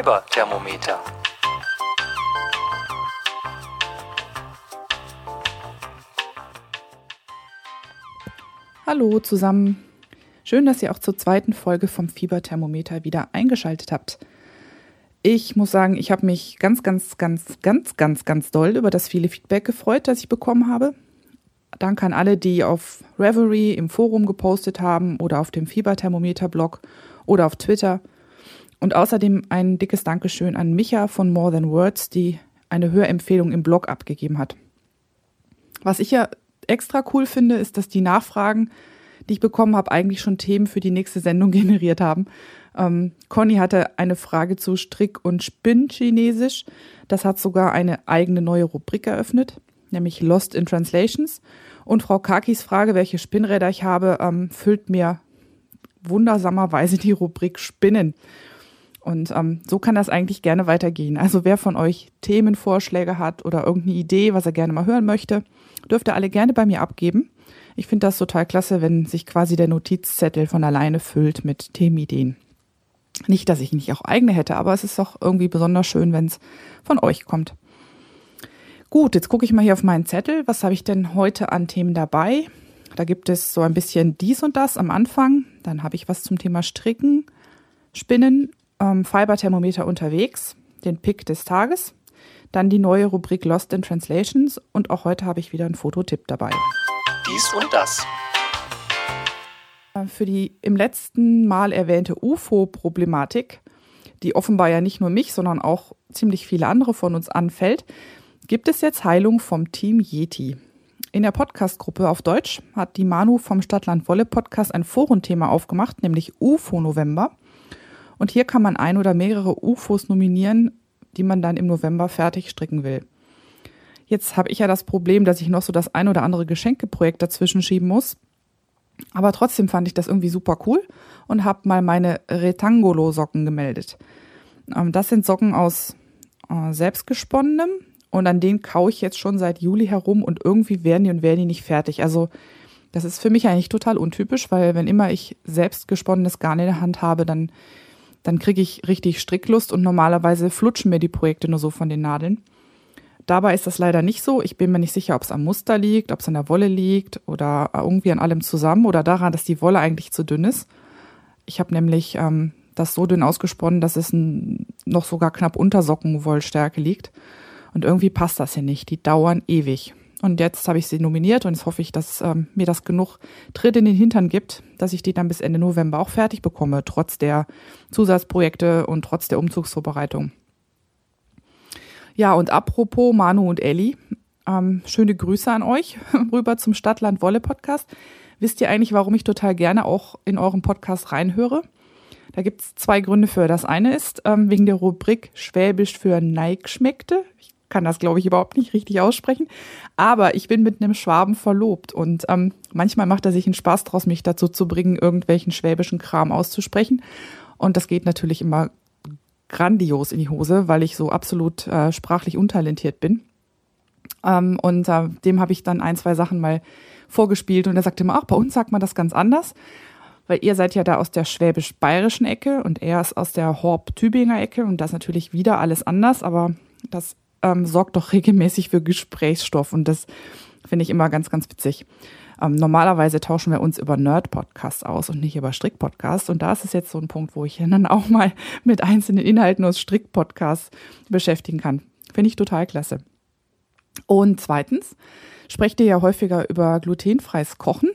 Fiberthermometer. Hallo zusammen. Schön, dass ihr auch zur zweiten Folge vom Fieberthermometer wieder eingeschaltet habt. Ich muss sagen, ich habe mich ganz, ganz, ganz, ganz, ganz, ganz doll über das viele Feedback gefreut, das ich bekommen habe. Danke an alle, die auf Reverie im Forum gepostet haben oder auf dem Fieberthermometer-Blog oder auf Twitter. Und außerdem ein dickes Dankeschön an Micha von More Than Words, die eine Hörempfehlung im Blog abgegeben hat. Was ich ja extra cool finde, ist, dass die Nachfragen, die ich bekommen habe, eigentlich schon Themen für die nächste Sendung generiert haben. Ähm, Conny hatte eine Frage zu Strick- und Spinn-Chinesisch. Das hat sogar eine eigene neue Rubrik eröffnet, nämlich Lost in Translations. Und Frau Kakis Frage, welche Spinnräder ich habe, ähm, füllt mir wundersamerweise die Rubrik Spinnen. Und ähm, so kann das eigentlich gerne weitergehen. Also wer von euch Themenvorschläge hat oder irgendeine Idee, was er gerne mal hören möchte, dürft ihr alle gerne bei mir abgeben. Ich finde das total klasse, wenn sich quasi der Notizzettel von alleine füllt mit Themenideen. Nicht, dass ich nicht auch eigene hätte, aber es ist doch irgendwie besonders schön, wenn es von euch kommt. Gut, jetzt gucke ich mal hier auf meinen Zettel. Was habe ich denn heute an Themen dabei? Da gibt es so ein bisschen dies und das am Anfang. Dann habe ich was zum Thema Stricken, Spinnen, ähm, Fiberthermometer unterwegs, den Pick des Tages, dann die neue Rubrik Lost in Translations und auch heute habe ich wieder einen Fototipp dabei. Dies und das. Äh, für die im letzten Mal erwähnte UFO-Problematik, die offenbar ja nicht nur mich, sondern auch ziemlich viele andere von uns anfällt, gibt es jetzt Heilung vom Team Yeti. In der Podcast-Gruppe auf Deutsch hat die Manu vom Stadtland Wolle Podcast ein Forenthema aufgemacht, nämlich UFO November. Und hier kann man ein oder mehrere UFOs nominieren, die man dann im November fertig stricken will. Jetzt habe ich ja das Problem, dass ich noch so das ein oder andere Geschenkeprojekt dazwischen schieben muss. Aber trotzdem fand ich das irgendwie super cool und habe mal meine Retangolo-Socken gemeldet. Ähm, das sind Socken aus äh, selbstgesponnenem und an denen kaue ich jetzt schon seit Juli herum und irgendwie werden die und werden die nicht fertig. Also das ist für mich eigentlich total untypisch, weil wenn immer ich selbstgesponnenes Garn in der Hand habe, dann, dann kriege ich richtig Stricklust und normalerweise flutschen mir die Projekte nur so von den Nadeln. Dabei ist das leider nicht so. Ich bin mir nicht sicher, ob es am Muster liegt, ob es an der Wolle liegt oder irgendwie an allem zusammen oder daran, dass die Wolle eigentlich zu dünn ist. Ich habe nämlich ähm, das so dünn ausgesponnen, dass es noch sogar knapp unter Sockenwollstärke liegt. Und irgendwie passt das hier nicht. Die dauern ewig. Und jetzt habe ich sie nominiert und jetzt hoffe ich, dass ähm, mir das genug Tritt in den Hintern gibt, dass ich die dann bis Ende November auch fertig bekomme, trotz der Zusatzprojekte und trotz der Umzugsvorbereitung. Ja, und apropos Manu und Elli, ähm, schöne Grüße an euch rüber zum Stadtland Wolle Podcast. Wisst ihr eigentlich, warum ich total gerne auch in euren Podcast reinhöre? Da gibt es zwei Gründe für. Das eine ist ähm, wegen der Rubrik Schwäbisch für Neig schmeckte. Kann das, glaube ich, überhaupt nicht richtig aussprechen. Aber ich bin mit einem Schwaben verlobt und ähm, manchmal macht er sich einen Spaß draus, mich dazu zu bringen, irgendwelchen schwäbischen Kram auszusprechen. Und das geht natürlich immer grandios in die Hose, weil ich so absolut äh, sprachlich untalentiert bin. Ähm, und äh, dem habe ich dann ein, zwei Sachen mal vorgespielt und er sagte immer, ach, bei uns sagt man das ganz anders, weil ihr seid ja da aus der schwäbisch-bayerischen Ecke und er ist aus der Horb-Tübinger Ecke und das ist natürlich wieder alles anders, aber das ähm, sorgt doch regelmäßig für Gesprächsstoff und das finde ich immer ganz, ganz witzig. Ähm, normalerweise tauschen wir uns über Nerd-Podcasts aus und nicht über Strick-Podcasts. Und da ist es jetzt so ein Punkt, wo ich dann auch mal mit einzelnen Inhalten aus Strick-Podcasts beschäftigen kann. Finde ich total klasse. Und zweitens, sprecht ihr ja häufiger über glutenfreies Kochen.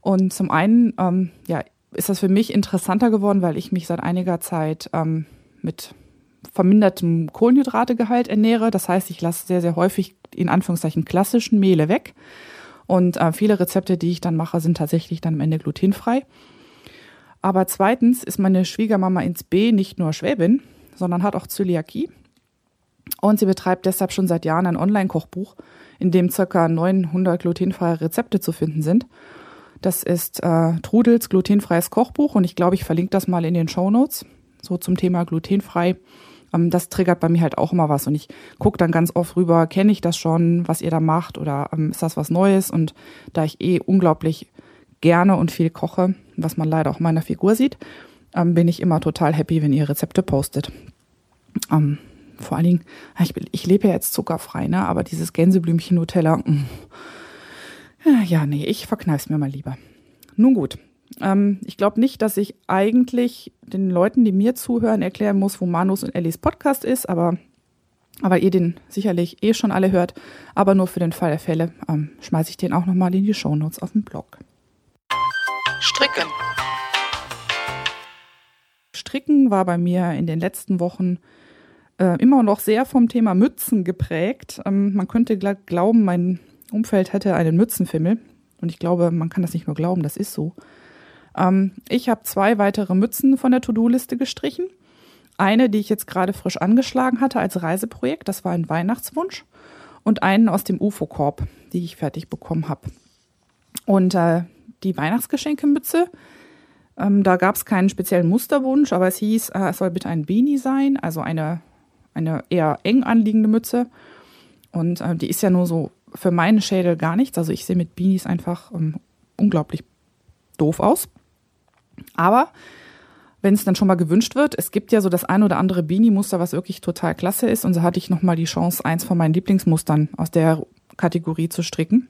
Und zum einen, ähm, ja, ist das für mich interessanter geworden, weil ich mich seit einiger Zeit ähm, mit vermindertem Kohlenhydrategehalt ernähre. Das heißt, ich lasse sehr, sehr häufig in Anführungszeichen klassischen Mehle weg und äh, viele Rezepte, die ich dann mache, sind tatsächlich dann am Ende glutenfrei. Aber zweitens ist meine Schwiegermama ins B nicht nur Schwäbin, sondern hat auch Zöliakie. Und sie betreibt deshalb schon seit Jahren ein Online-Kochbuch, in dem ca. 900 glutenfreie Rezepte zu finden sind. Das ist äh, Trudels glutenfreies Kochbuch und ich glaube, ich verlinke das mal in den Show Notes, so zum Thema glutenfrei. Ähm, das triggert bei mir halt auch immer was. Und ich gucke dann ganz oft rüber, kenne ich das schon, was ihr da macht oder ähm, ist das was Neues? Und da ich eh unglaublich gerne und viel koche, was man leider auch meiner Figur sieht, ähm, bin ich immer total happy, wenn ihr Rezepte postet. Ähm, vor allen Dingen, ich, ich lebe ja jetzt zuckerfrei, ne? aber dieses Gänseblümchen Nutella. Mm. ja, nee, ich verkneif's mir mal lieber. Nun gut, ähm, ich glaube nicht, dass ich eigentlich den Leuten, die mir zuhören, erklären muss, wo Manus und Ellis Podcast ist, aber weil ihr den sicherlich eh schon alle hört, aber nur für den Fall der Fälle ähm, schmeiße ich den auch nochmal in die Shownotes auf den Blog. Stricken. Stricken war bei mir in den letzten Wochen äh, immer noch sehr vom Thema Mützen geprägt. Ähm, man könnte glauben, mein Umfeld hätte einen Mützenfimmel. Und ich glaube, man kann das nicht nur glauben, das ist so. Ähm, ich habe zwei weitere Mützen von der To-Do-Liste gestrichen. Eine, die ich jetzt gerade frisch angeschlagen hatte als Reiseprojekt, das war ein Weihnachtswunsch. Und einen aus dem UFO-Korb, die ich fertig bekommen habe. Und äh, die Weihnachtsgeschenkemütze, ähm, da gab es keinen speziellen Musterwunsch, aber es hieß, äh, es soll bitte ein Beanie sein, also eine, eine eher eng anliegende Mütze. Und äh, die ist ja nur so für meinen Schädel gar nichts. Also ich sehe mit Beanies einfach ähm, unglaublich doof aus. Aber wenn es dann schon mal gewünscht wird, es gibt ja so das ein oder andere Beanie-Muster, was wirklich total klasse ist. Und so hatte ich nochmal die Chance, eins von meinen Lieblingsmustern aus der Kategorie zu stricken.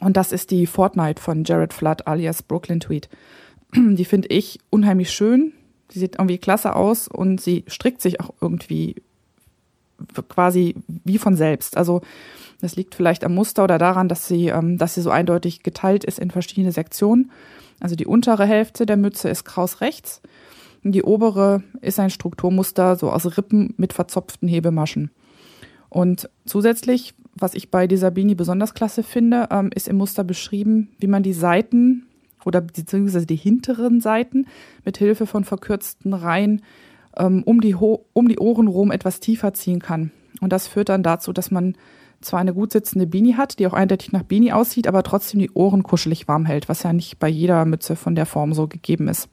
Und das ist die Fortnite von Jared Flood alias Brooklyn Tweet. Die finde ich unheimlich schön. Sie sieht irgendwie klasse aus und sie strickt sich auch irgendwie quasi wie von selbst. Also das liegt vielleicht am Muster oder daran, dass sie, ähm, dass sie so eindeutig geteilt ist in verschiedene Sektionen. Also die untere Hälfte der Mütze ist kraus rechts. Die obere ist ein Strukturmuster so aus Rippen mit verzopften Hebemaschen. Und zusätzlich, was ich bei dieser Beanie besonders klasse finde, ähm, ist im Muster beschrieben, wie man die Seiten oder beziehungsweise die hinteren Seiten mit Hilfe von verkürzten Reihen ähm, um, die um die Ohren rum etwas tiefer ziehen kann. Und das führt dann dazu, dass man zwar eine gut sitzende Beanie hat, die auch eindeutig nach Beanie aussieht, aber trotzdem die Ohren kuschelig warm hält, was ja nicht bei jeder Mütze von der Form so gegeben ist.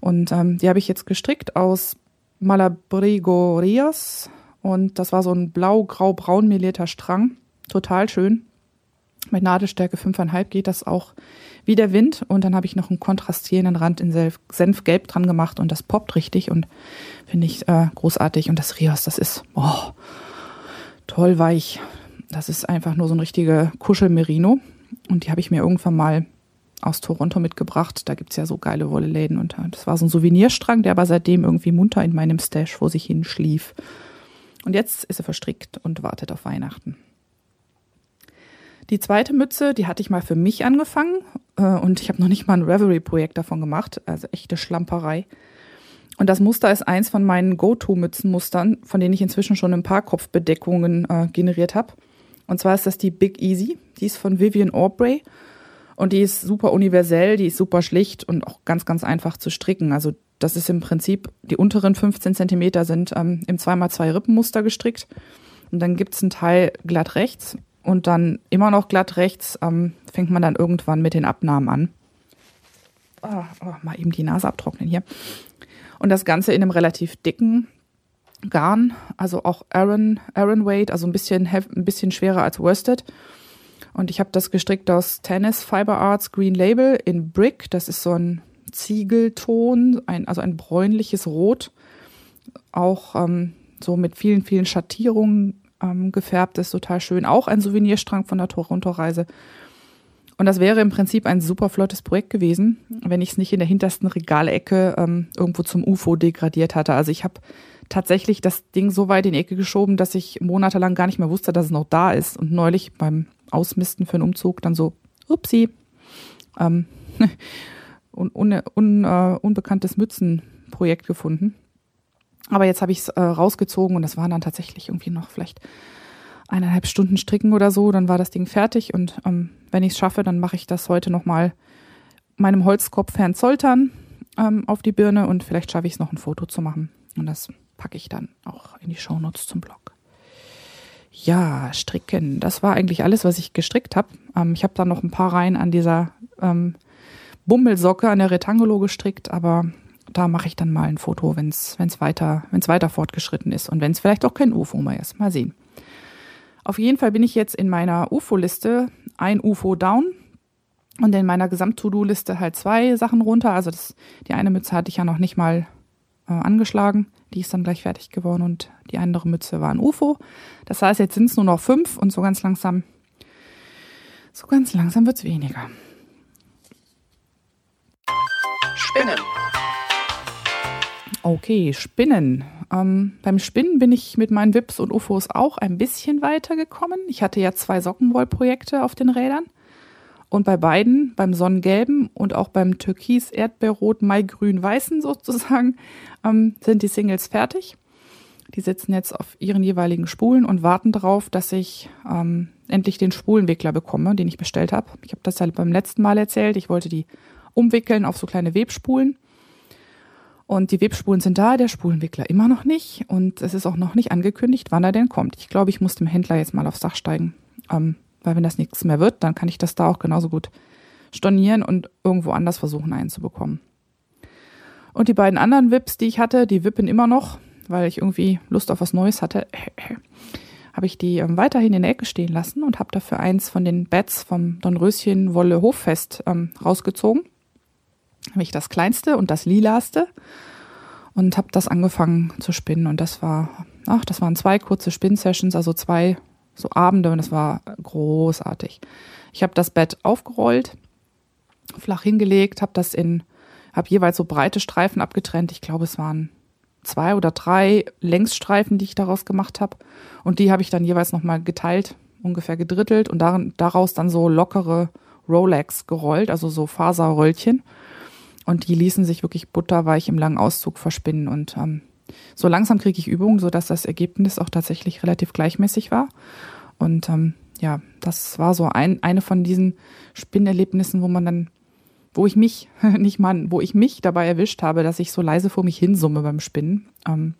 Und ähm, die habe ich jetzt gestrickt aus Malabrigo Rios und das war so ein blau-grau-braun melierter Strang. Total schön. Mit Nadelstärke 5,5 geht das auch wie der Wind. Und dann habe ich noch einen kontrastierenden Rand in Senfgelb dran gemacht und das poppt richtig und finde ich äh, großartig. Und das Rios, das ist, oh, toll weich. Das ist einfach nur so ein richtiger Kuschelmerino. Und die habe ich mir irgendwann mal aus Toronto mitgebracht. Da gibt es ja so geile Wolleläden. Und das war so ein Souvenirstrang, der aber seitdem irgendwie munter in meinem Stash vor sich hin schlief. Und jetzt ist er verstrickt und wartet auf Weihnachten. Die zweite Mütze, die hatte ich mal für mich angefangen äh, und ich habe noch nicht mal ein Reverie-Projekt davon gemacht, also echte Schlamperei. Und das Muster ist eins von meinen Go-To-Mützenmustern, von denen ich inzwischen schon ein paar Kopfbedeckungen äh, generiert habe. Und zwar ist das die Big Easy. Die ist von Vivian Aubrey. Und die ist super universell, die ist super schlicht und auch ganz, ganz einfach zu stricken. Also das ist im Prinzip, die unteren 15 Zentimeter sind ähm, im 2x2 Rippenmuster gestrickt. Und dann gibt's einen Teil glatt rechts und dann immer noch glatt rechts ähm, fängt man dann irgendwann mit den Abnahmen an. Oh, oh, mal eben die Nase abtrocknen hier. Und das Ganze in einem relativ dicken Garn, also auch Aaron, Aaron Weight, also ein bisschen, ein bisschen schwerer als Worsted. Und ich habe das gestrickt aus Tennis Fiber Arts Green Label in Brick. Das ist so ein Ziegelton, ein, also ein bräunliches Rot. Auch ähm, so mit vielen, vielen Schattierungen ähm, gefärbt ist, total schön. Auch ein Souvenirstrang von der Toronto-Reise. Und das wäre im Prinzip ein super flottes Projekt gewesen, wenn ich es nicht in der hintersten Regalecke ähm, irgendwo zum UFO degradiert hatte. Also ich habe tatsächlich das Ding so weit in die Ecke geschoben, dass ich monatelang gar nicht mehr wusste, dass es noch da ist. Und neulich beim Ausmisten für einen Umzug dann so, upsi, ähm, un, un, un, uh, unbekanntes Mützenprojekt gefunden. Aber jetzt habe ich es äh, rausgezogen und das waren dann tatsächlich irgendwie noch vielleicht eineinhalb Stunden stricken oder so, dann war das Ding fertig und ähm, wenn ich es schaffe, dann mache ich das heute nochmal meinem Holzkopf Herrn Zoltern ähm, auf die Birne und vielleicht schaffe ich es noch ein Foto zu machen. Und das packe ich dann auch in die Shownotes zum Blog. Ja, stricken. Das war eigentlich alles, was ich gestrickt habe. Ähm, ich habe dann noch ein paar Reihen an dieser ähm, Bummelsocke an der Retangolo gestrickt, aber da mache ich dann mal ein Foto, wenn es weiter, wenn's weiter fortgeschritten ist und wenn es vielleicht auch kein UFO mehr ist. Mal sehen. Auf jeden Fall bin ich jetzt in meiner UFO-Liste ein UFO down und in meiner Gesamt-To-Do-Liste halt zwei Sachen runter. Also das, die eine Mütze hatte ich ja noch nicht mal äh, angeschlagen. Die ist dann gleich fertig geworden und die andere Mütze war ein UFO. Das heißt, jetzt sind es nur noch fünf und so ganz langsam, so ganz langsam wird es weniger. Spinnen. Okay, Spinnen. Ähm, beim Spinnen bin ich mit meinen Wips und UFOs auch ein bisschen weitergekommen. Ich hatte ja zwei Sockenwollprojekte auf den Rädern. Und bei beiden, beim Sonnengelben und auch beim Türkis, Erdbeerrot, Maigrün, Weißen sozusagen, ähm, sind die Singles fertig. Die sitzen jetzt auf ihren jeweiligen Spulen und warten darauf, dass ich ähm, endlich den Spulenwickler bekomme, den ich bestellt habe. Ich habe das ja beim letzten Mal erzählt. Ich wollte die umwickeln auf so kleine Webspulen. Und die Webspulen sind da, der Spulenwickler immer noch nicht. Und es ist auch noch nicht angekündigt, wann er denn kommt. Ich glaube, ich muss dem Händler jetzt mal aufs Dach steigen. Ähm, weil wenn das nichts mehr wird, dann kann ich das da auch genauso gut stornieren und irgendwo anders versuchen einzubekommen. Und die beiden anderen Wips, die ich hatte, die wippen immer noch, weil ich irgendwie Lust auf was Neues hatte. habe ich die ähm, weiterhin in der Ecke stehen lassen und habe dafür eins von den Bats vom Dornröschen Wolle Hoffest ähm, rausgezogen habe ich das kleinste und das lilaste und habe das angefangen zu spinnen und das war, ach, das waren zwei kurze Spin-Sessions, also zwei so Abende und das war großartig. Ich habe das Bett aufgerollt, flach hingelegt, habe das in, habe jeweils so breite Streifen abgetrennt. Ich glaube, es waren zwei oder drei Längsstreifen, die ich daraus gemacht habe und die habe ich dann jeweils nochmal geteilt, ungefähr gedrittelt und daraus dann so lockere Rolex gerollt, also so Faserröllchen und die ließen sich wirklich butterweich im langen Auszug verspinnen. Und ähm, so langsam kriege ich Übung, sodass das Ergebnis auch tatsächlich relativ gleichmäßig war. Und ähm, ja, das war so ein, eine von diesen Spinnerlebnissen, wo man dann, wo ich mich, nicht mal, wo ich mich dabei erwischt habe, dass ich so leise vor mich hinsumme beim Spinnen. Ähm,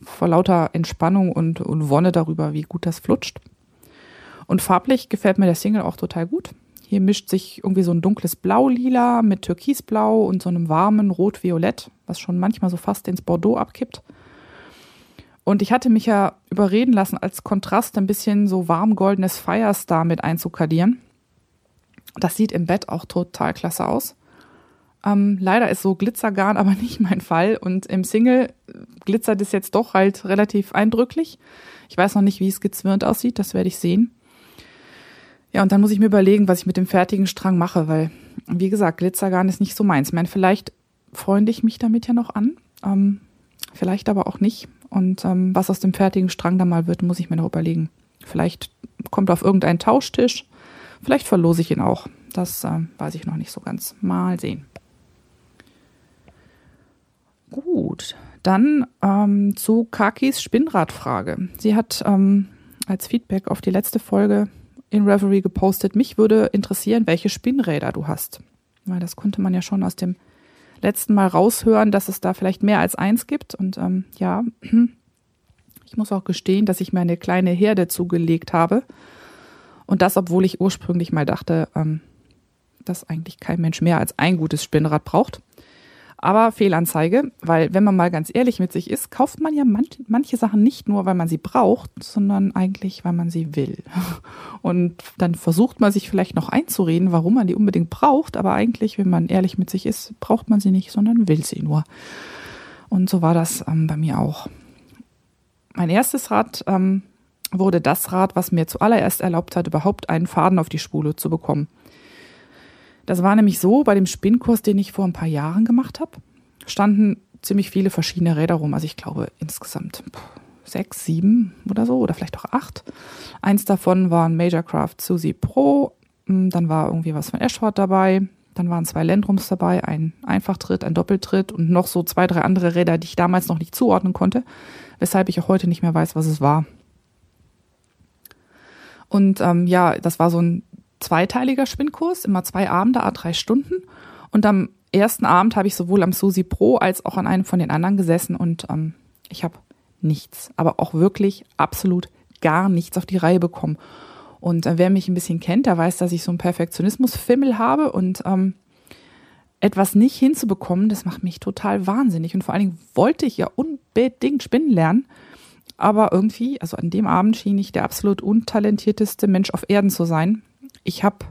vor lauter Entspannung und, und Wonne darüber, wie gut das flutscht. Und farblich gefällt mir der Single auch total gut. Hier mischt sich irgendwie so ein dunkles Blau-Lila mit Türkisblau und so einem warmen Rot-Violett, was schon manchmal so fast ins Bordeaux abkippt. Und ich hatte mich ja überreden lassen, als Kontrast ein bisschen so warm goldenes Firestar mit einzukadieren. Das sieht im Bett auch total klasse aus. Ähm, leider ist so Glitzergarn aber nicht mein Fall. Und im Single glitzert es jetzt doch halt relativ eindrücklich. Ich weiß noch nicht, wie es gezwirnt aussieht, das werde ich sehen. Ja, und dann muss ich mir überlegen, was ich mit dem fertigen Strang mache, weil, wie gesagt, Glitzergarn ist nicht so meins. Ich meine, vielleicht freunde ich mich damit ja noch an, ähm, vielleicht aber auch nicht. Und ähm, was aus dem fertigen Strang dann mal wird, muss ich mir noch überlegen. Vielleicht kommt auf irgendeinen Tauschtisch, vielleicht verlose ich ihn auch. Das äh, weiß ich noch nicht so ganz. Mal sehen. Gut, dann ähm, zu Kakis Spinnradfrage. Sie hat ähm, als Feedback auf die letzte Folge in Reverie gepostet, mich würde interessieren, welche Spinnräder du hast. Weil das konnte man ja schon aus dem letzten Mal raushören, dass es da vielleicht mehr als eins gibt. Und ähm, ja, ich muss auch gestehen, dass ich mir eine kleine Herde zugelegt habe. Und das, obwohl ich ursprünglich mal dachte, ähm, dass eigentlich kein Mensch mehr als ein gutes Spinnrad braucht. Aber Fehlanzeige, weil wenn man mal ganz ehrlich mit sich ist, kauft man ja manch, manche Sachen nicht nur, weil man sie braucht, sondern eigentlich, weil man sie will. Und dann versucht man sich vielleicht noch einzureden, warum man die unbedingt braucht, aber eigentlich, wenn man ehrlich mit sich ist, braucht man sie nicht, sondern will sie nur. Und so war das ähm, bei mir auch. Mein erstes Rad ähm, wurde das Rad, was mir zuallererst erlaubt hat, überhaupt einen Faden auf die Spule zu bekommen. Das war nämlich so, bei dem Spinnkurs, den ich vor ein paar Jahren gemacht habe, standen ziemlich viele verschiedene Räder rum. Also ich glaube insgesamt sechs, sieben oder so, oder vielleicht auch acht. Eins davon war ein Majorcraft Suzy Pro, hm, dann war irgendwie was von Ashford dabei, dann waren zwei Landrums dabei, ein Einfachtritt, ein Doppeltritt und noch so zwei, drei andere Räder, die ich damals noch nicht zuordnen konnte, weshalb ich auch heute nicht mehr weiß, was es war. Und ähm, ja, das war so ein zweiteiliger Spinnkurs, immer zwei Abende, a drei Stunden. Und am ersten Abend habe ich sowohl am Susi Pro als auch an einem von den anderen gesessen und ähm, ich habe nichts, aber auch wirklich absolut gar nichts auf die Reihe bekommen. Und äh, wer mich ein bisschen kennt, der weiß, dass ich so einen Perfektionismus-Fimmel habe und ähm, etwas nicht hinzubekommen, das macht mich total wahnsinnig. Und vor allen Dingen wollte ich ja unbedingt spinnen lernen. Aber irgendwie, also an dem Abend schien ich der absolut untalentierteste Mensch auf Erden zu sein ich habe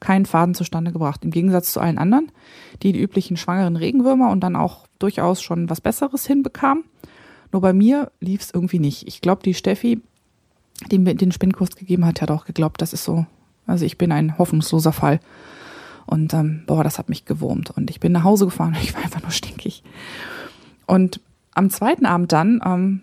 keinen Faden zustande gebracht. Im Gegensatz zu allen anderen, die die üblichen schwangeren Regenwürmer und dann auch durchaus schon was Besseres hinbekamen. Nur bei mir lief es irgendwie nicht. Ich glaube, die Steffi, die mir den Spinnkurs gegeben hat, hat auch geglaubt, das ist so. Also ich bin ein hoffnungsloser Fall. Und ähm, boah, das hat mich gewurmt. Und ich bin nach Hause gefahren und ich war einfach nur stinkig. Und am zweiten Abend dann, ähm,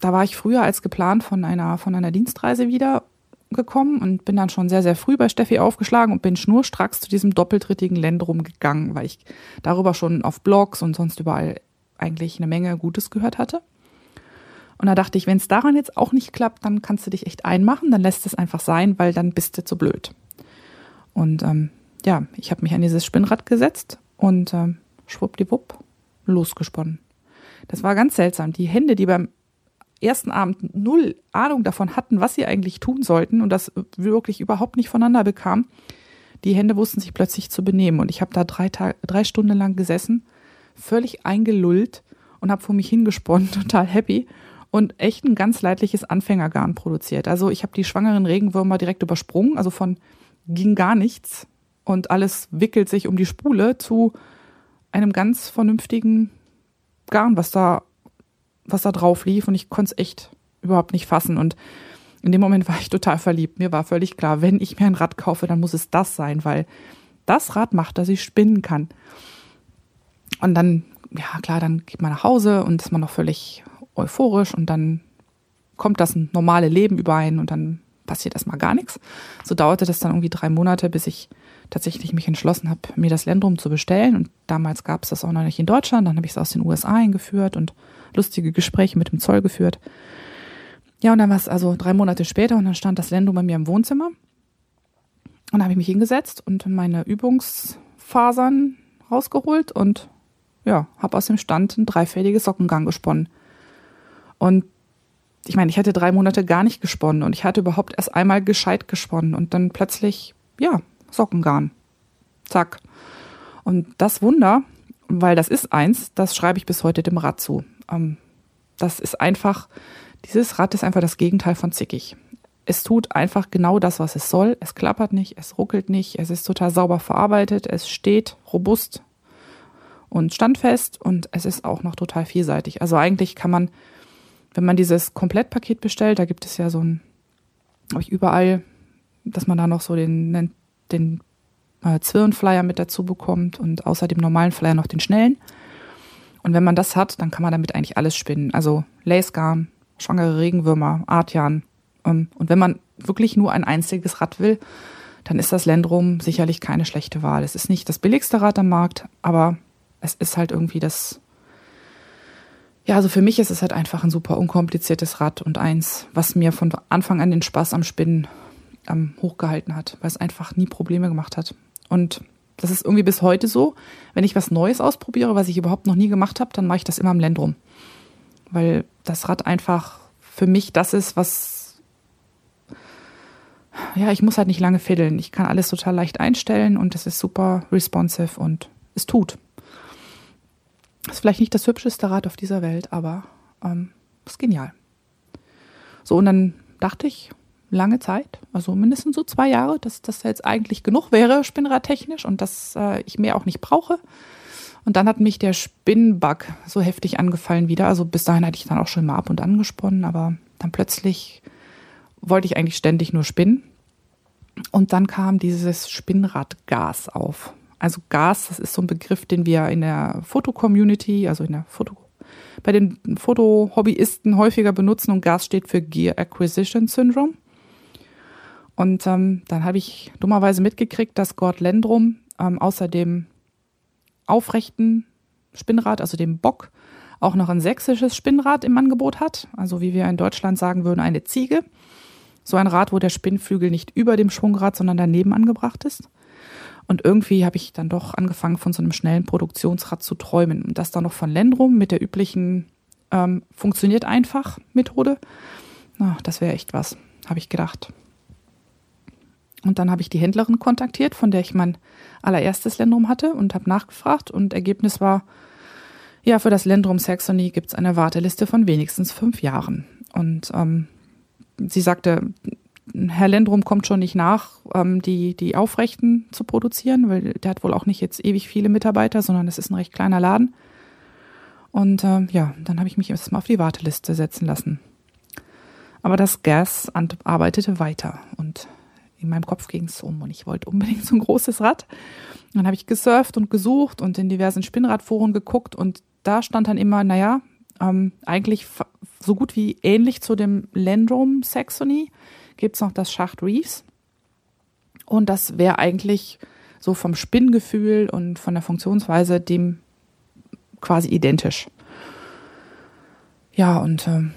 da war ich früher als geplant von einer, von einer Dienstreise wieder gekommen und bin dann schon sehr, sehr früh bei Steffi aufgeschlagen und bin schnurstracks zu diesem doppeltrittigen Ländrum gegangen, weil ich darüber schon auf Blogs und sonst überall eigentlich eine Menge Gutes gehört hatte. Und da dachte ich, wenn es daran jetzt auch nicht klappt, dann kannst du dich echt einmachen, dann lässt es einfach sein, weil dann bist du zu blöd. Und ähm, ja, ich habe mich an dieses Spinnrad gesetzt und ähm, schwuppdiwupp losgesponnen. Das war ganz seltsam. Die Hände, die beim ersten Abend null Ahnung davon hatten, was sie eigentlich tun sollten und das wirklich überhaupt nicht voneinander bekam, die Hände wussten sich plötzlich zu benehmen. Und ich habe da drei, drei Stunden lang gesessen, völlig eingelullt und habe vor mich hingesponnen, total happy und echt ein ganz leidliches Anfängergarn produziert. Also ich habe die schwangeren Regenwürmer direkt übersprungen, also von ging gar nichts und alles wickelt sich um die Spule zu einem ganz vernünftigen Garn, was da, was da drauf lief und ich konnte es echt überhaupt nicht fassen und in dem Moment war ich total verliebt. Mir war völlig klar, wenn ich mir ein Rad kaufe, dann muss es das sein, weil das Rad macht, dass ich spinnen kann. Und dann, ja klar, dann geht man nach Hause und ist man noch völlig euphorisch und dann kommt das normale Leben überein und dann passiert erstmal gar nichts. So dauerte das dann irgendwie drei Monate, bis ich tatsächlich mich entschlossen habe, mir das Ländrum zu bestellen. Und damals gab es das auch noch nicht in Deutschland. Dann habe ich es aus den USA eingeführt und lustige Gespräche mit dem Zoll geführt. Ja, und dann war es also drei Monate später und dann stand das Ländrum bei mir im Wohnzimmer. Und dann habe ich mich hingesetzt und meine Übungsfasern rausgeholt und ja, habe aus dem Stand ein dreifädiges Sockengang gesponnen. Und ich meine, ich hatte drei Monate gar nicht gesponnen und ich hatte überhaupt erst einmal gescheit gesponnen und dann plötzlich, ja, Sockengarn. Zack. Und das Wunder, weil das ist eins, das schreibe ich bis heute dem Rad zu. Ähm, das ist einfach, dieses Rad ist einfach das Gegenteil von zickig. Es tut einfach genau das, was es soll. Es klappert nicht, es ruckelt nicht, es ist total sauber verarbeitet, es steht robust und standfest und es ist auch noch total vielseitig. Also eigentlich kann man, wenn man dieses Komplettpaket bestellt, da gibt es ja so ein, habe ich überall, dass man da noch so den, den äh, Zwirnflyer mit dazu bekommt und außer dem normalen Flyer noch den schnellen. Und wenn man das hat, dann kann man damit eigentlich alles spinnen. Also Lacegarn, schwangere Regenwürmer, Artian. Ähm, und wenn man wirklich nur ein einziges Rad will, dann ist das Lendrum sicherlich keine schlechte Wahl. Es ist nicht das billigste Rad am Markt, aber es ist halt irgendwie das. Ja, also für mich ist es halt einfach ein super unkompliziertes Rad und eins, was mir von Anfang an den Spaß am Spinnen ähm, hochgehalten hat, weil es einfach nie Probleme gemacht hat. Und das ist irgendwie bis heute so. Wenn ich was Neues ausprobiere, was ich überhaupt noch nie gemacht habe, dann mache ich das immer am Lendrum. Weil das Rad einfach für mich das ist, was. Ja, ich muss halt nicht lange fiddeln. Ich kann alles total leicht einstellen und es ist super responsive und es tut. Ist vielleicht nicht das hübscheste Rad auf dieser Welt, aber ähm, ist genial. So, und dann dachte ich, lange Zeit, also mindestens so zwei Jahre, dass das jetzt eigentlich genug wäre, spinnradtechnisch und dass äh, ich mehr auch nicht brauche. Und dann hat mich der Spinnbug so heftig angefallen wieder. Also bis dahin hatte ich dann auch schon mal ab und an gesponnen, aber dann plötzlich wollte ich eigentlich ständig nur spinnen. Und dann kam dieses Spinnradgas auf. Also Gas, das ist so ein Begriff, den wir in der Foto-Community, also in der Foto, bei den Foto-Hobbyisten häufiger benutzen. Und Gas steht für Gear Acquisition Syndrome. Und ähm, dann habe ich dummerweise mitgekriegt, dass Gord Lendrum ähm, außer dem aufrechten Spinnrad, also dem Bock, auch noch ein sächsisches Spinnrad im Angebot hat. Also wie wir in Deutschland sagen würden, eine Ziege. So ein Rad, wo der Spinnflügel nicht über dem Schwungrad, sondern daneben angebracht ist. Und irgendwie habe ich dann doch angefangen, von so einem schnellen Produktionsrad zu träumen. Und das dann noch von Lendrum mit der üblichen ähm, funktioniert einfach Methode. Na, das wäre echt was, habe ich gedacht. Und dann habe ich die Händlerin kontaktiert, von der ich mein allererstes Lendrum hatte und habe nachgefragt und Ergebnis war, ja, für das Lendrum Saxony gibt es eine Warteliste von wenigstens fünf Jahren. Und ähm, sie sagte, Herr Lendrum kommt schon nicht nach, ähm, die, die Aufrechten zu produzieren, weil der hat wohl auch nicht jetzt ewig viele Mitarbeiter, sondern es ist ein recht kleiner Laden. Und äh, ja, dann habe ich mich erstmal auf die Warteliste setzen lassen. Aber das Gas arbeitete weiter und in meinem Kopf ging es um und ich wollte unbedingt so ein großes Rad. Dann habe ich gesurft und gesucht und in diversen Spinnradforen geguckt und da stand dann immer, naja, ähm, eigentlich so gut wie ähnlich zu dem Landrum Saxony gibt es noch das Schacht Reeves. Und das wäre eigentlich so vom Spinngefühl und von der Funktionsweise dem quasi identisch. Ja, und ähm,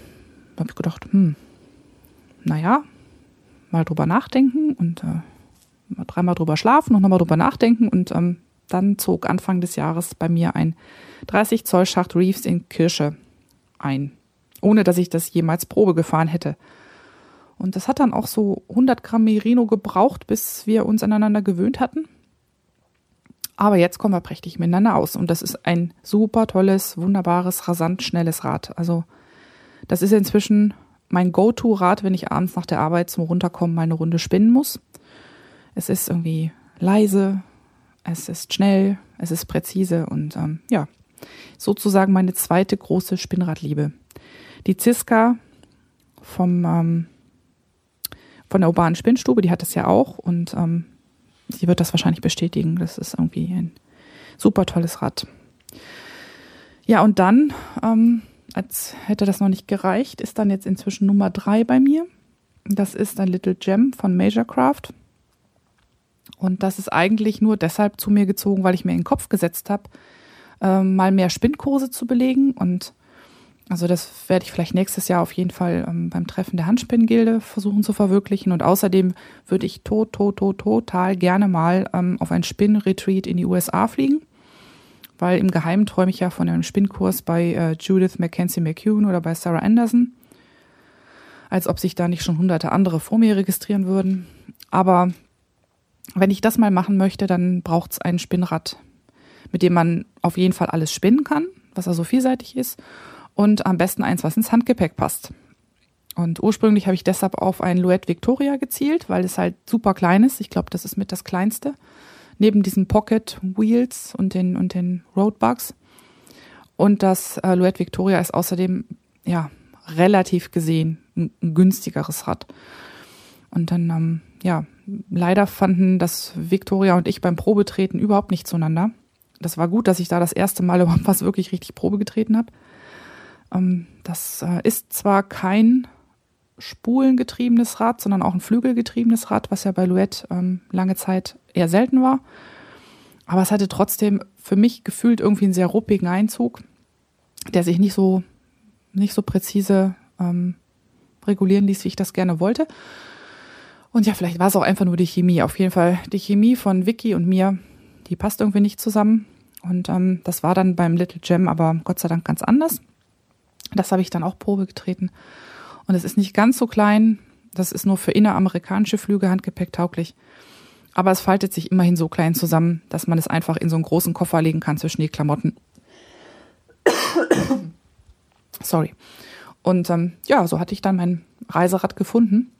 habe ich gedacht, hm, naja, mal drüber nachdenken und äh, dreimal drüber schlafen und nochmal drüber nachdenken. Und ähm, dann zog Anfang des Jahres bei mir ein 30 Zoll Schacht Reeves in Kirsche ein, ohne dass ich das jemals Probe gefahren hätte. Und das hat dann auch so 100 Gramm Merino gebraucht, bis wir uns aneinander gewöhnt hatten. Aber jetzt kommen wir prächtig miteinander aus. Und das ist ein super tolles, wunderbares, rasant schnelles Rad. Also das ist inzwischen mein Go-To-Rad, wenn ich abends nach der Arbeit zum Runterkommen mal eine Runde spinnen muss. Es ist irgendwie leise, es ist schnell, es ist präzise und ähm, ja, sozusagen meine zweite große Spinnradliebe. Die Ziska vom ähm, von der urbanen Spinnstube, die hat das ja auch und ähm, sie wird das wahrscheinlich bestätigen. Das ist irgendwie ein super tolles Rad. Ja, und dann, ähm, als hätte das noch nicht gereicht, ist dann jetzt inzwischen Nummer drei bei mir. Das ist ein Little Gem von Majorcraft. Und das ist eigentlich nur deshalb zu mir gezogen, weil ich mir in den Kopf gesetzt habe, äh, mal mehr Spinnkurse zu belegen und also das werde ich vielleicht nächstes Jahr auf jeden Fall ähm, beim Treffen der Handspinngilde versuchen zu verwirklichen. Und außerdem würde ich tot, tot, tot, total gerne mal ähm, auf ein Spinnretreat in die USA fliegen. Weil im Geheimen träume ich ja von einem Spinnkurs bei äh, Judith Mackenzie McCune oder bei Sarah Anderson. Als ob sich da nicht schon hunderte andere vor mir registrieren würden. Aber wenn ich das mal machen möchte, dann braucht es ein Spinnrad, mit dem man auf jeden Fall alles spinnen kann, was also vielseitig ist und am besten eins, was ins Handgepäck passt. Und ursprünglich habe ich deshalb auf ein Luet Victoria gezielt, weil es halt super klein ist. Ich glaube, das ist mit das kleinste. Neben diesen Pocket Wheels und den, und den Roadbugs. Und das äh, Luet Victoria ist außerdem, ja, relativ gesehen ein, ein günstigeres Rad. Und dann, ähm, ja, leider fanden das Victoria und ich beim Probetreten überhaupt nicht zueinander. Das war gut, dass ich da das erste Mal überhaupt was wirklich richtig Probe getreten habe. Ähm, das äh, ist zwar kein spulengetriebenes Rad, sondern auch ein flügelgetriebenes Rad, was ja bei Luette ähm, lange Zeit eher selten war. Aber es hatte trotzdem für mich gefühlt irgendwie einen sehr ruppigen Einzug, der sich nicht so, nicht so präzise ähm, regulieren ließ, wie ich das gerne wollte. Und ja, vielleicht war es auch einfach nur die Chemie. Auf jeden Fall die Chemie von Vicky und mir, die passt irgendwie nicht zusammen. Und ähm, das war dann beim Little Gem aber Gott sei Dank ganz anders. Das habe ich dann auch Probe getreten. Und es ist nicht ganz so klein. Das ist nur für inneramerikanische Flüge handgepäcktauglich. Aber es faltet sich immerhin so klein zusammen, dass man es einfach in so einen großen Koffer legen kann zwischen die Klamotten. Sorry. Und ähm, ja, so hatte ich dann mein Reiserad gefunden.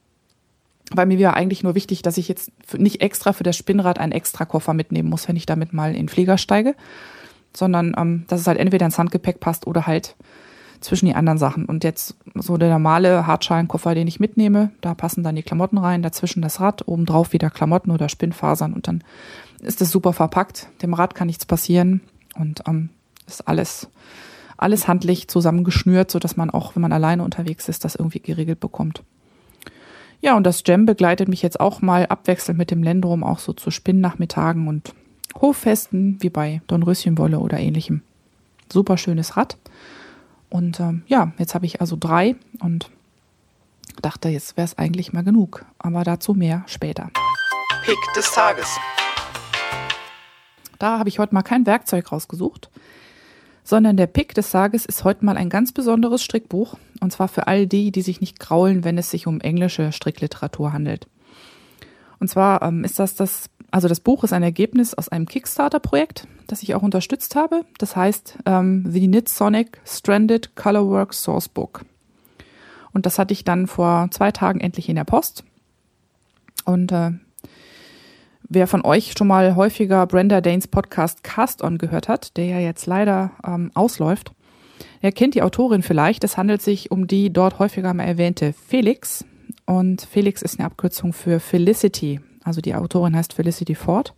Weil mir war eigentlich nur wichtig, dass ich jetzt nicht extra für das Spinnrad einen extra Koffer mitnehmen muss, wenn ich damit mal in den Flieger steige, sondern ähm, dass es halt entweder ins Handgepäck passt oder halt zwischen die anderen Sachen. Und jetzt so der normale Hartschalenkoffer, den ich mitnehme, da passen dann die Klamotten rein, dazwischen das Rad, obendrauf wieder Klamotten oder Spinnfasern und dann ist es super verpackt. Dem Rad kann nichts passieren und ähm, ist alles, alles handlich zusammengeschnürt, sodass man auch, wenn man alleine unterwegs ist, das irgendwie geregelt bekommt. Ja, und das Gem begleitet mich jetzt auch mal abwechselnd mit dem Lendrum auch so zu Spinnnachmittagen und Hoffesten wie bei Dornröschenwolle oder ähnlichem. Super schönes Rad. Und ähm, ja, jetzt habe ich also drei und dachte, jetzt wäre es eigentlich mal genug. Aber dazu mehr später. Pick des Tages. Da habe ich heute mal kein Werkzeug rausgesucht, sondern der Pick des Tages ist heute mal ein ganz besonderes Strickbuch. Und zwar für all die, die sich nicht graulen, wenn es sich um englische Strickliteratur handelt. Und zwar ähm, ist das das also das Buch ist ein Ergebnis aus einem Kickstarter-Projekt, das ich auch unterstützt habe. Das heißt ähm, The Knit Sonic Stranded Colorwork Sourcebook. Und das hatte ich dann vor zwei Tagen endlich in der Post. Und äh, Wer von euch schon mal häufiger Brenda Danes Podcast Cast On gehört hat, der ja jetzt leider ähm, ausläuft, der kennt die Autorin vielleicht. Es handelt sich um die dort häufiger mal erwähnte Felix. Und Felix ist eine Abkürzung für Felicity. Also die Autorin heißt Felicity Ford.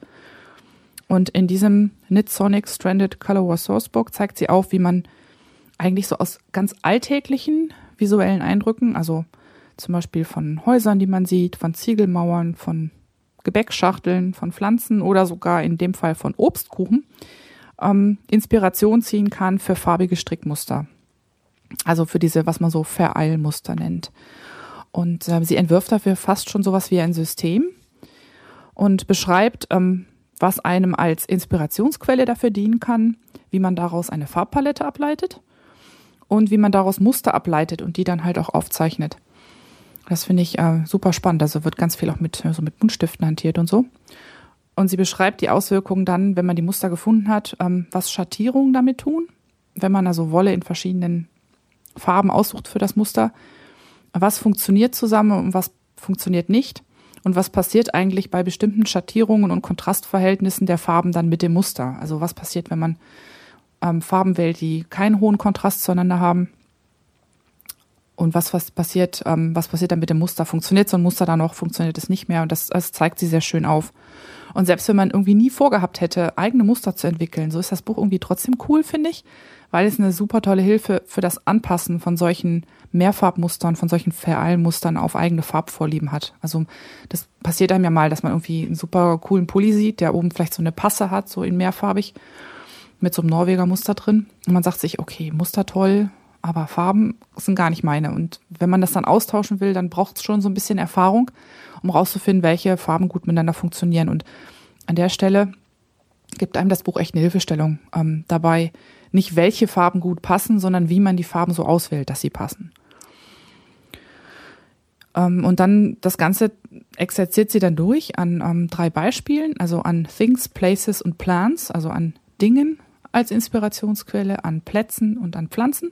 Und in diesem Knit Sonic Stranded Color War Sourcebook zeigt sie auf, wie man eigentlich so aus ganz alltäglichen visuellen Eindrücken, also zum Beispiel von Häusern, die man sieht, von Ziegelmauern, von Gebäckschachteln, von Pflanzen oder sogar in dem Fall von Obstkuchen, ähm, Inspiration ziehen kann für farbige Strickmuster. Also für diese, was man so Vereilmuster nennt. Und äh, sie entwirft dafür fast schon sowas wie ein System und beschreibt, ähm, was einem als Inspirationsquelle dafür dienen kann, wie man daraus eine Farbpalette ableitet und wie man daraus Muster ableitet und die dann halt auch aufzeichnet. Das finde ich äh, super spannend. Also wird ganz viel auch mit, so mit Buntstiften hantiert und so. Und sie beschreibt die Auswirkungen dann, wenn man die Muster gefunden hat, ähm, was Schattierungen damit tun. Wenn man also Wolle in verschiedenen Farben aussucht für das Muster, was funktioniert zusammen und was funktioniert nicht. Und was passiert eigentlich bei bestimmten Schattierungen und Kontrastverhältnissen der Farben dann mit dem Muster? Also was passiert, wenn man ähm, Farben wählt, die keinen hohen Kontrast zueinander haben? Und was, was passiert, ähm, was passiert dann mit dem Muster? Funktioniert so ein Muster dann noch, funktioniert es nicht mehr? Und das, das zeigt sie sehr schön auf. Und selbst wenn man irgendwie nie vorgehabt hätte, eigene Muster zu entwickeln, so ist das Buch irgendwie trotzdem cool, finde ich, weil es eine super tolle Hilfe für das Anpassen von solchen Mehrfarbmustern, von solchen Vereilmustern auf eigene Farbvorlieben hat. Also das passiert einem ja mal, dass man irgendwie einen super coolen Pulli sieht, der oben vielleicht so eine Passe hat, so in mehrfarbig, mit so einem Norweger Muster drin. Und man sagt sich, okay, Muster toll, aber Farben sind gar nicht meine. Und wenn man das dann austauschen will, dann braucht es schon so ein bisschen Erfahrung, um rauszufinden, welche Farben gut miteinander funktionieren. Und an der Stelle gibt einem das Buch echt eine Hilfestellung ähm, dabei, nicht welche Farben gut passen, sondern wie man die Farben so auswählt, dass sie passen. Ähm, und dann das Ganze exerziert sie dann durch an ähm, drei Beispielen, also an Things, Places und Plants, also an Dingen als Inspirationsquelle, an Plätzen und an Pflanzen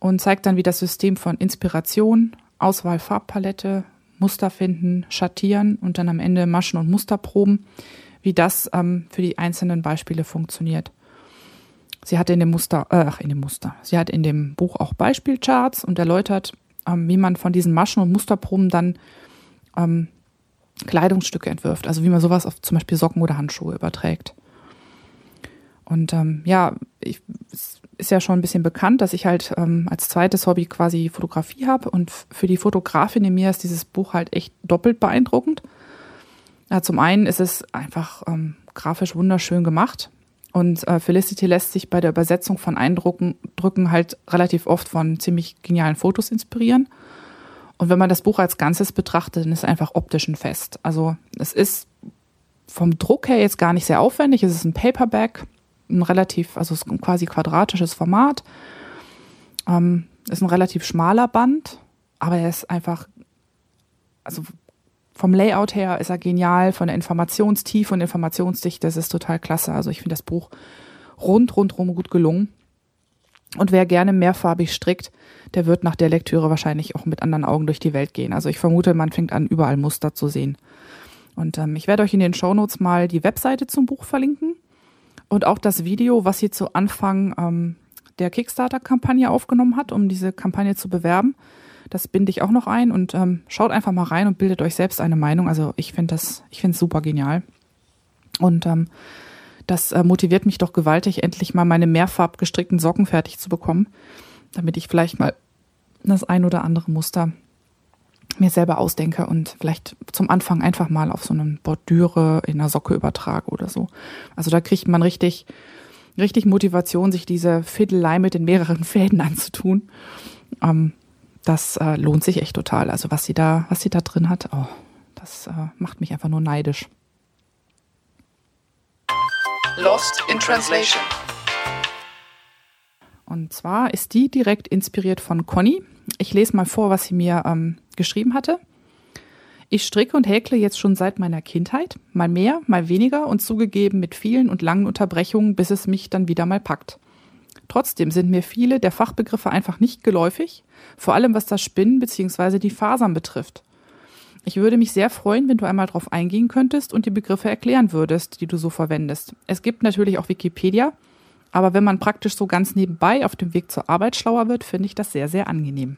und zeigt dann, wie das System von Inspiration, Auswahl Farbpalette, Muster finden, schattieren und dann am Ende Maschen und Musterproben, wie das ähm, für die einzelnen Beispiele funktioniert. Sie hat in dem Muster, äh, in dem Muster, sie hat in dem Buch auch Beispielcharts und erläutert, ähm, wie man von diesen Maschen und Musterproben dann ähm, Kleidungsstücke entwirft, also wie man sowas auf zum Beispiel Socken oder Handschuhe überträgt. Und ähm, ja, ich, es ist ja schon ein bisschen bekannt, dass ich halt ähm, als zweites Hobby quasi Fotografie habe. Und für die Fotografin in mir ist dieses Buch halt echt doppelt beeindruckend. Ja, zum einen ist es einfach ähm, grafisch wunderschön gemacht. Und äh, Felicity lässt sich bei der Übersetzung von Eindrücken Drücken halt relativ oft von ziemlich genialen Fotos inspirieren. Und wenn man das Buch als Ganzes betrachtet, dann ist es einfach optisch ein Fest. Also es ist vom Druck her jetzt gar nicht sehr aufwendig. Es ist ein Paperback, ein relativ, also es ist ein quasi quadratisches Format. Ähm, ist ein relativ schmaler Band, aber er ist einfach, also vom Layout her ist er genial, von der Informationstiefe und Informationsdichte ist es total klasse. Also ich finde das Buch rund, rundrum gut gelungen. Und wer gerne mehrfarbig strickt, der wird nach der Lektüre wahrscheinlich auch mit anderen Augen durch die Welt gehen. Also ich vermute, man fängt an, überall Muster zu sehen. Und ähm, ich werde euch in den Shownotes mal die Webseite zum Buch verlinken. Und auch das Video, was sie zu Anfang ähm, der Kickstarter-Kampagne aufgenommen hat, um diese Kampagne zu bewerben, das binde ich auch noch ein und ähm, schaut einfach mal rein und bildet euch selbst eine Meinung. Also ich finde das, ich finde es super genial. Und ähm, das äh, motiviert mich doch gewaltig, endlich mal meine mehrfarb gestrickten Socken fertig zu bekommen, damit ich vielleicht mal das ein oder andere Muster mir selber ausdenke und vielleicht zum Anfang einfach mal auf so eine Bordüre in einer Socke übertrage oder so. Also da kriegt man richtig, richtig Motivation, sich diese Fiddelei mit den mehreren Fäden anzutun. Ähm, das äh, lohnt sich echt total. Also was sie da, was sie da drin hat, oh, das äh, macht mich einfach nur neidisch. Lost in Translation. Und zwar ist die direkt inspiriert von Conny. Ich lese mal vor, was sie mir ähm, geschrieben hatte. Ich stricke und häkle jetzt schon seit meiner Kindheit, mal mehr, mal weniger und zugegeben mit vielen und langen Unterbrechungen, bis es mich dann wieder mal packt. Trotzdem sind mir viele der Fachbegriffe einfach nicht geläufig, vor allem was das Spinnen bzw. die Fasern betrifft. Ich würde mich sehr freuen, wenn du einmal darauf eingehen könntest und die Begriffe erklären würdest, die du so verwendest. Es gibt natürlich auch Wikipedia, aber wenn man praktisch so ganz nebenbei auf dem Weg zur Arbeit schlauer wird, finde ich das sehr, sehr angenehm.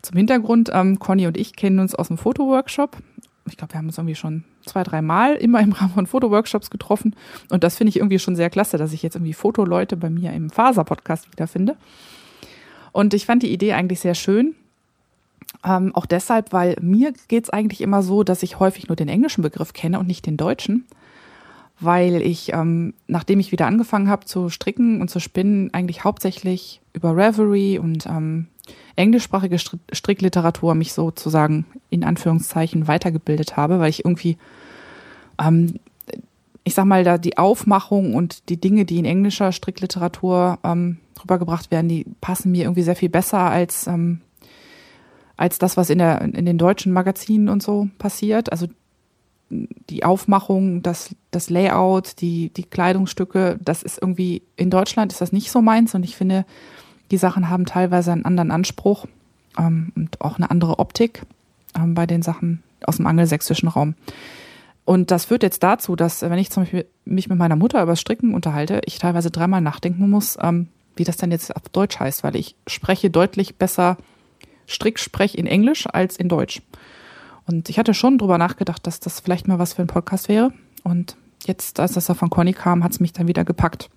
Zum Hintergrund, ähm, Conny und ich kennen uns aus dem Fotoworkshop. Ich glaube, wir haben uns irgendwie schon zwei, drei Mal immer im Rahmen von Fotoworkshops getroffen. Und das finde ich irgendwie schon sehr klasse, dass ich jetzt irgendwie Fotoleute bei mir im Faser-Podcast wiederfinde. Und ich fand die Idee eigentlich sehr schön. Ähm, auch deshalb, weil mir geht es eigentlich immer so, dass ich häufig nur den englischen Begriff kenne und nicht den deutschen. Weil ich, ähm, nachdem ich wieder angefangen habe zu stricken und zu spinnen, eigentlich hauptsächlich über Reverie und ähm, englischsprachige Strickliteratur mich sozusagen in Anführungszeichen weitergebildet habe, weil ich irgendwie, ähm, ich sag mal, da die Aufmachung und die Dinge, die in englischer Strickliteratur ähm, rübergebracht werden, die passen mir irgendwie sehr viel besser als, ähm, als das, was in, der, in den deutschen Magazinen und so passiert. Also die Aufmachung, das, das Layout, die, die Kleidungsstücke, das ist irgendwie, in Deutschland ist das nicht so meins und ich finde, die Sachen haben teilweise einen anderen Anspruch ähm, und auch eine andere Optik ähm, bei den Sachen aus dem angelsächsischen Raum. Und das führt jetzt dazu, dass wenn ich zum Beispiel mich mit meiner Mutter über Stricken unterhalte, ich teilweise dreimal nachdenken muss, ähm, wie das denn jetzt auf Deutsch heißt, weil ich spreche deutlich besser Stricksprech in Englisch als in Deutsch. Und ich hatte schon drüber nachgedacht, dass das vielleicht mal was für ein Podcast wäre. Und jetzt, als das da von Conny kam, hat es mich dann wieder gepackt.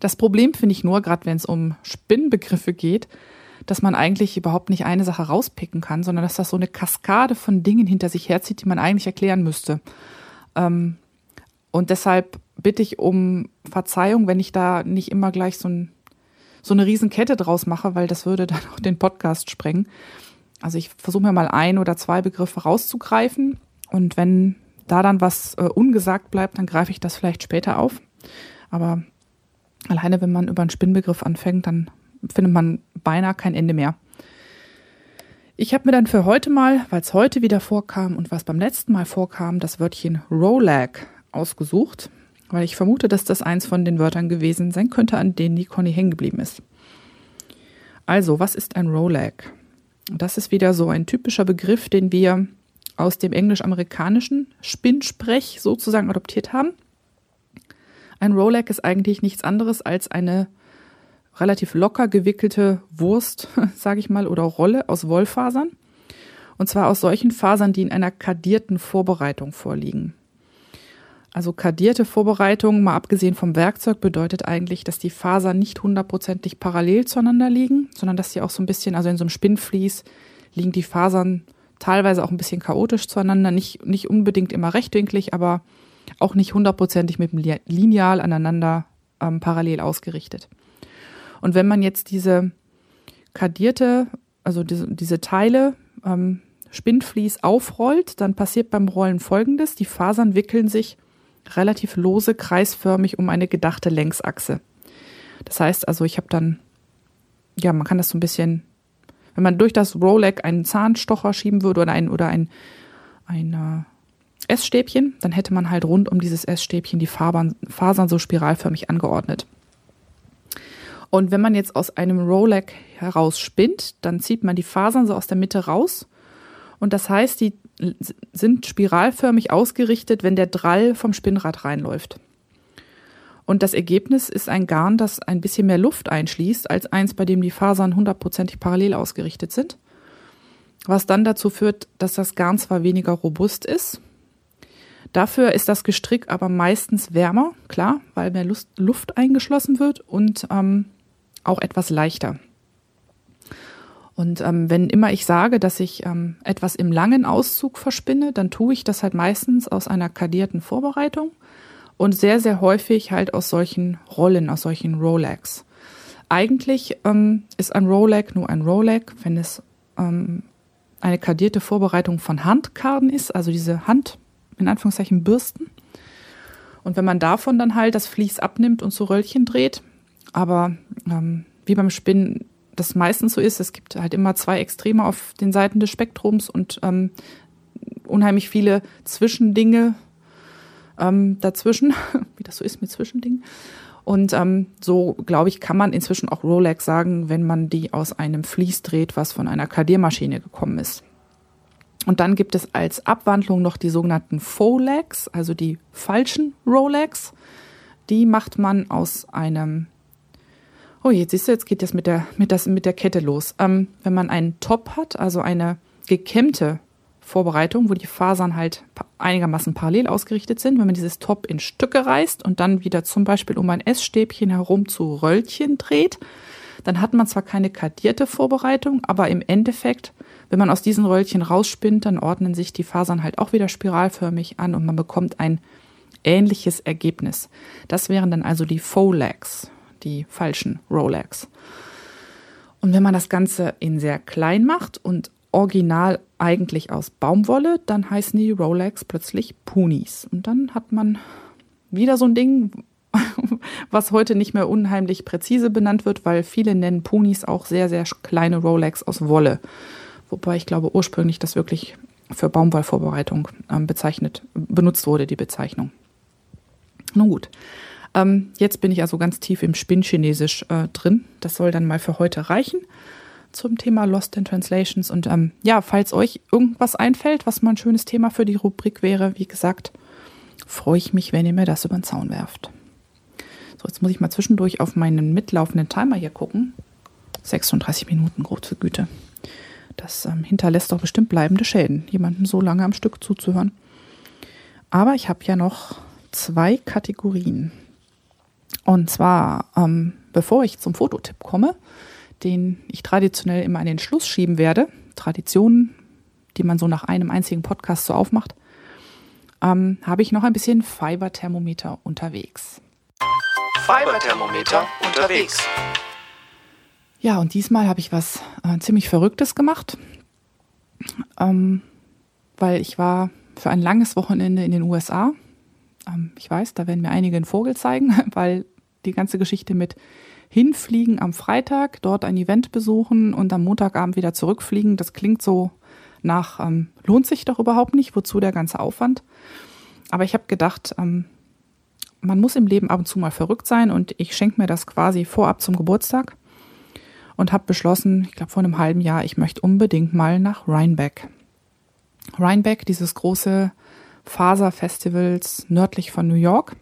Das Problem finde ich nur, gerade wenn es um Spinnbegriffe geht, dass man eigentlich überhaupt nicht eine Sache rauspicken kann, sondern dass das so eine Kaskade von Dingen hinter sich herzieht, die man eigentlich erklären müsste. Ähm, und deshalb bitte ich um Verzeihung, wenn ich da nicht immer gleich so, ein, so eine Riesenkette draus mache, weil das würde dann auch den Podcast sprengen. Also ich versuche mir mal ein oder zwei Begriffe rauszugreifen und wenn da dann was äh, ungesagt bleibt, dann greife ich das vielleicht später auf. Aber Alleine wenn man über einen Spinnbegriff anfängt, dann findet man beinahe kein Ende mehr. Ich habe mir dann für heute mal, weil es heute wieder vorkam und was beim letzten Mal vorkam, das Wörtchen Rolag ausgesucht, weil ich vermute, dass das eins von den Wörtern gewesen sein könnte, an denen die Conny hängen geblieben ist. Also, was ist ein Rolag? Das ist wieder so ein typischer Begriff, den wir aus dem englisch-amerikanischen Spinnsprech sozusagen adoptiert haben. Ein Rolag ist eigentlich nichts anderes als eine relativ locker gewickelte Wurst, sage ich mal, oder Rolle aus Wollfasern. Und zwar aus solchen Fasern, die in einer kadierten Vorbereitung vorliegen. Also kadierte Vorbereitung, mal abgesehen vom Werkzeug, bedeutet eigentlich, dass die Fasern nicht hundertprozentig parallel zueinander liegen, sondern dass sie auch so ein bisschen, also in so einem Spinnflies liegen die Fasern teilweise auch ein bisschen chaotisch zueinander, nicht, nicht unbedingt immer rechtwinklig, aber auch nicht hundertprozentig mit dem Lineal aneinander ähm, parallel ausgerichtet. Und wenn man jetzt diese kadierte, also diese, diese Teile ähm, Spinnflies aufrollt, dann passiert beim Rollen folgendes. Die Fasern wickeln sich relativ lose kreisförmig um eine gedachte Längsachse. Das heißt also, ich habe dann, ja, man kann das so ein bisschen, wenn man durch das Rolex einen Zahnstocher schieben würde oder ein, oder ein, ein äh, Essstäbchen, dann hätte man halt rund um dieses Essstäbchen die Fabern, Fasern so spiralförmig angeordnet. Und wenn man jetzt aus einem Rolex heraus spinnt, dann zieht man die Fasern so aus der Mitte raus. Und das heißt, die sind spiralförmig ausgerichtet, wenn der Drall vom Spinnrad reinläuft. Und das Ergebnis ist ein Garn, das ein bisschen mehr Luft einschließt, als eins, bei dem die Fasern hundertprozentig parallel ausgerichtet sind. Was dann dazu führt, dass das Garn zwar weniger robust ist, Dafür ist das Gestrick aber meistens wärmer, klar, weil mehr Luft eingeschlossen wird und ähm, auch etwas leichter. Und ähm, wenn immer ich sage, dass ich ähm, etwas im langen Auszug verspinne, dann tue ich das halt meistens aus einer kadierten Vorbereitung und sehr, sehr häufig halt aus solchen Rollen, aus solchen Rolex. Eigentlich ähm, ist ein Rolex nur ein Rolex, wenn es ähm, eine kadierte Vorbereitung von Handkarten ist, also diese Hand in Anführungszeichen Bürsten. Und wenn man davon dann halt das Vlies abnimmt und so Röllchen dreht, aber ähm, wie beim Spinnen das meistens so ist, es gibt halt immer zwei Extreme auf den Seiten des Spektrums und ähm, unheimlich viele Zwischendinge ähm, dazwischen, wie das so ist mit Zwischendingen. Und ähm, so, glaube ich, kann man inzwischen auch Rolex sagen, wenn man die aus einem Vlies dreht, was von einer Kadiermaschine gekommen ist. Und dann gibt es als Abwandlung noch die sogenannten Legs, also die falschen Rolex. Die macht man aus einem Oh, jetzt siehst du, jetzt geht das mit der, mit das, mit der Kette los. Ähm, wenn man einen Top hat, also eine gekämmte Vorbereitung, wo die Fasern halt einigermaßen parallel ausgerichtet sind, wenn man dieses Top in Stücke reißt und dann wieder zum Beispiel um ein Essstäbchen herum zu Röllchen dreht, dann hat man zwar keine kardierte Vorbereitung, aber im Endeffekt, wenn man aus diesen Röllchen rausspinnt, dann ordnen sich die Fasern halt auch wieder spiralförmig an und man bekommt ein ähnliches Ergebnis. Das wären dann also die Faux Legs die falschen Rolex. Und wenn man das Ganze in sehr klein macht und original eigentlich aus Baumwolle, dann heißen die Rolex plötzlich Punis. Und dann hat man wieder so ein Ding, was heute nicht mehr unheimlich präzise benannt wird, weil viele nennen Punis auch sehr, sehr kleine Rolex aus Wolle. Wobei ich glaube ursprünglich das wirklich für Baumwollvorbereitung ähm, bezeichnet, benutzt wurde, die Bezeichnung. Nun gut. Ähm, jetzt bin ich also ganz tief im Spinnchinesisch äh, drin. Das soll dann mal für heute reichen zum Thema Lost in Translations. Und ähm, ja, falls euch irgendwas einfällt, was mal ein schönes Thema für die Rubrik wäre, wie gesagt, freue ich mich, wenn ihr mir das über den Zaun werft. So, jetzt muss ich mal zwischendurch auf meinen mitlaufenden Timer hier gucken. 36 Minuten, große Güte. Das ähm, hinterlässt doch bestimmt bleibende Schäden, jemandem so lange am Stück zuzuhören. Aber ich habe ja noch zwei Kategorien. Und zwar, ähm, bevor ich zum Fototipp komme, den ich traditionell immer an den Schluss schieben werde, Traditionen, die man so nach einem einzigen Podcast so aufmacht, ähm, habe ich noch ein bisschen Fiberthermometer unterwegs. Fiberthermometer unterwegs. Ja, und diesmal habe ich was äh, ziemlich Verrücktes gemacht, ähm, weil ich war für ein langes Wochenende in den USA. Ähm, ich weiß, da werden mir einige einen Vogel zeigen, weil die ganze Geschichte mit hinfliegen am Freitag, dort ein Event besuchen und am Montagabend wieder zurückfliegen, das klingt so nach, ähm, lohnt sich doch überhaupt nicht, wozu der ganze Aufwand. Aber ich habe gedacht, ähm, man muss im Leben ab und zu mal verrückt sein und ich schenke mir das quasi vorab zum Geburtstag und habe beschlossen, ich glaube vor einem halben Jahr, ich möchte unbedingt mal nach Rhinebeck. Rhinebeck, dieses große Faserfestivals nördlich von New York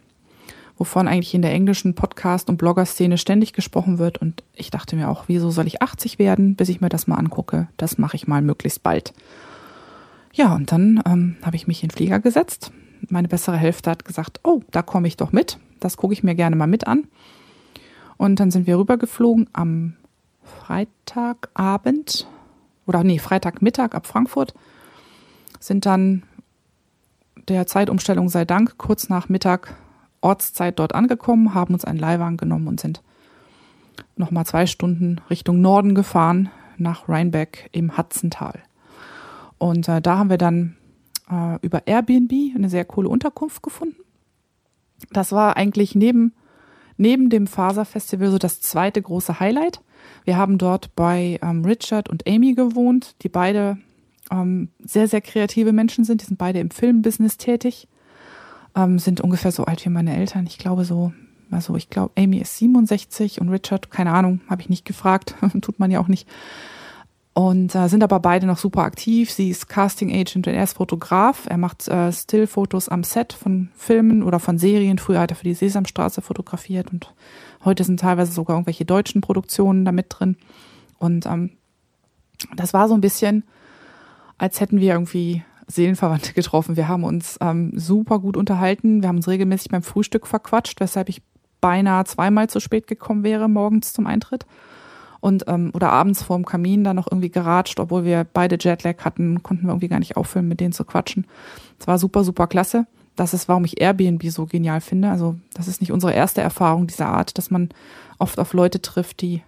wovon eigentlich in der englischen Podcast- und Blogger-Szene ständig gesprochen wird. Und ich dachte mir auch, wieso soll ich 80 werden, bis ich mir das mal angucke? Das mache ich mal möglichst bald. Ja, und dann ähm, habe ich mich in den Flieger gesetzt. Meine bessere Hälfte hat gesagt, oh, da komme ich doch mit. Das gucke ich mir gerne mal mit an. Und dann sind wir rübergeflogen am Freitagabend oder nee, Freitagmittag ab Frankfurt. Sind dann der Zeitumstellung sei Dank kurz nach Mittag Ortszeit dort angekommen, haben uns einen Leihwagen genommen und sind nochmal zwei Stunden Richtung Norden gefahren, nach Rhinebeck im Hudsontal. Und äh, da haben wir dann äh, über Airbnb eine sehr coole Unterkunft gefunden. Das war eigentlich neben, neben dem Faserfestival so das zweite große Highlight. Wir haben dort bei ähm, Richard und Amy gewohnt, die beide ähm, sehr, sehr kreative Menschen sind. Die sind beide im Filmbusiness tätig ähm, sind ungefähr so alt wie meine Eltern. Ich glaube so, also ich glaube, Amy ist 67 und Richard, keine Ahnung, habe ich nicht gefragt, tut man ja auch nicht. Und äh, sind aber beide noch super aktiv. Sie ist Casting Agent und er ist Fotograf. Er macht äh, Stillfotos am Set von Filmen oder von Serien. Früher hat er für die Sesamstraße fotografiert und heute sind teilweise sogar irgendwelche deutschen Produktionen da mit drin. Und ähm, das war so ein bisschen, als hätten wir irgendwie Seelenverwandte getroffen. Wir haben uns ähm, super gut unterhalten. Wir haben uns regelmäßig beim Frühstück verquatscht, weshalb ich beinahe zweimal zu spät gekommen wäre morgens zum Eintritt. Und ähm, oder abends vorm Kamin dann noch irgendwie geratscht, obwohl wir beide Jetlag hatten, konnten wir irgendwie gar nicht aufhören, mit denen zu quatschen. Es war super, super klasse. Das ist, warum ich Airbnb so genial finde. Also, das ist nicht unsere erste Erfahrung dieser Art, dass man oft auf Leute trifft, die,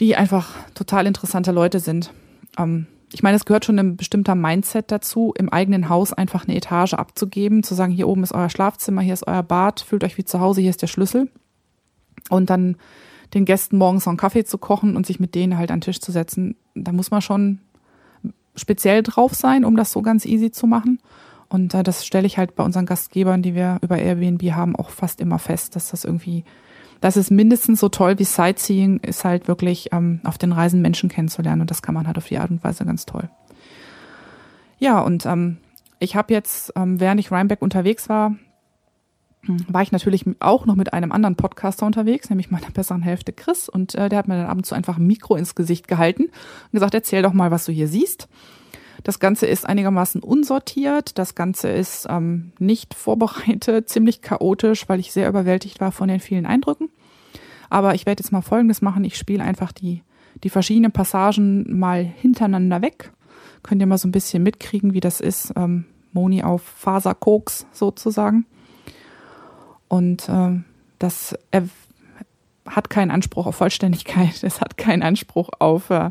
die einfach total interessante Leute sind. Ähm, ich meine, es gehört schon ein bestimmter Mindset dazu, im eigenen Haus einfach eine Etage abzugeben, zu sagen, hier oben ist euer Schlafzimmer, hier ist euer Bad, fühlt euch wie zu Hause, hier ist der Schlüssel. Und dann den Gästen morgens noch einen Kaffee zu kochen und sich mit denen halt an den Tisch zu setzen. Da muss man schon speziell drauf sein, um das so ganz easy zu machen. Und äh, das stelle ich halt bei unseren Gastgebern, die wir über Airbnb haben, auch fast immer fest, dass das irgendwie das ist mindestens so toll wie Sightseeing, ist halt wirklich ähm, auf den Reisen Menschen kennenzulernen und das kann man halt auf die Art und Weise ganz toll. Ja, und ähm, ich habe jetzt, ähm, während ich Rhinebeck unterwegs war, hm, war ich natürlich auch noch mit einem anderen Podcaster unterwegs, nämlich meiner besseren Hälfte Chris. Und äh, der hat mir dann ab und zu einfach ein Mikro ins Gesicht gehalten und gesagt, erzähl doch mal, was du hier siehst. Das Ganze ist einigermaßen unsortiert. Das Ganze ist ähm, nicht vorbereitet, ziemlich chaotisch, weil ich sehr überwältigt war von den vielen Eindrücken. Aber ich werde jetzt mal Folgendes machen. Ich spiele einfach die, die verschiedenen Passagen mal hintereinander weg. Könnt ihr mal so ein bisschen mitkriegen, wie das ist. Ähm, Moni auf Faserkoks sozusagen. Und ähm, das hat keinen Anspruch auf Vollständigkeit. Es hat keinen Anspruch auf äh,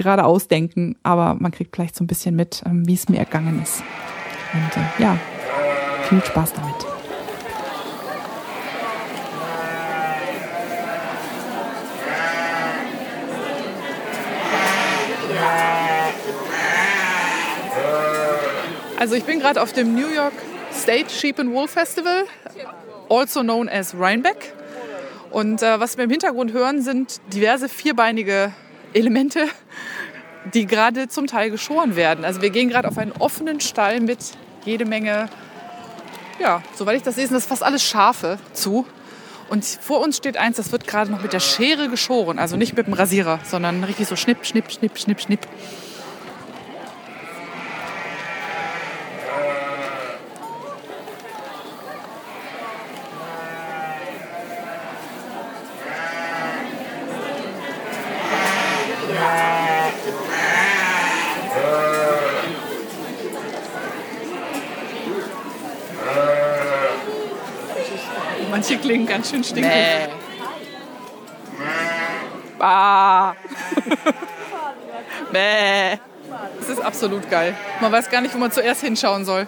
gerade ausdenken, aber man kriegt vielleicht so ein bisschen mit, ähm, wie es mir ergangen ist. Und äh, ja, viel Spaß damit. Also ich bin gerade auf dem New York State Sheep and Wool Festival, also known as Rhinebeck. Und äh, was wir im Hintergrund hören, sind diverse vierbeinige Elemente, die gerade zum Teil geschoren werden. Also wir gehen gerade auf einen offenen Stall mit jede Menge, ja, soweit ich das sehe, sind das fast alles Schafe zu. Und vor uns steht eins, das wird gerade noch mit der Schere geschoren. Also nicht mit dem Rasierer, sondern richtig so schnipp, schnipp, schnipp, schnipp, schnipp. Manche klingen ganz schön stinkig. Nee. Bah. Bäh. Das ist absolut geil. Man weiß gar nicht, wo man zuerst hinschauen soll.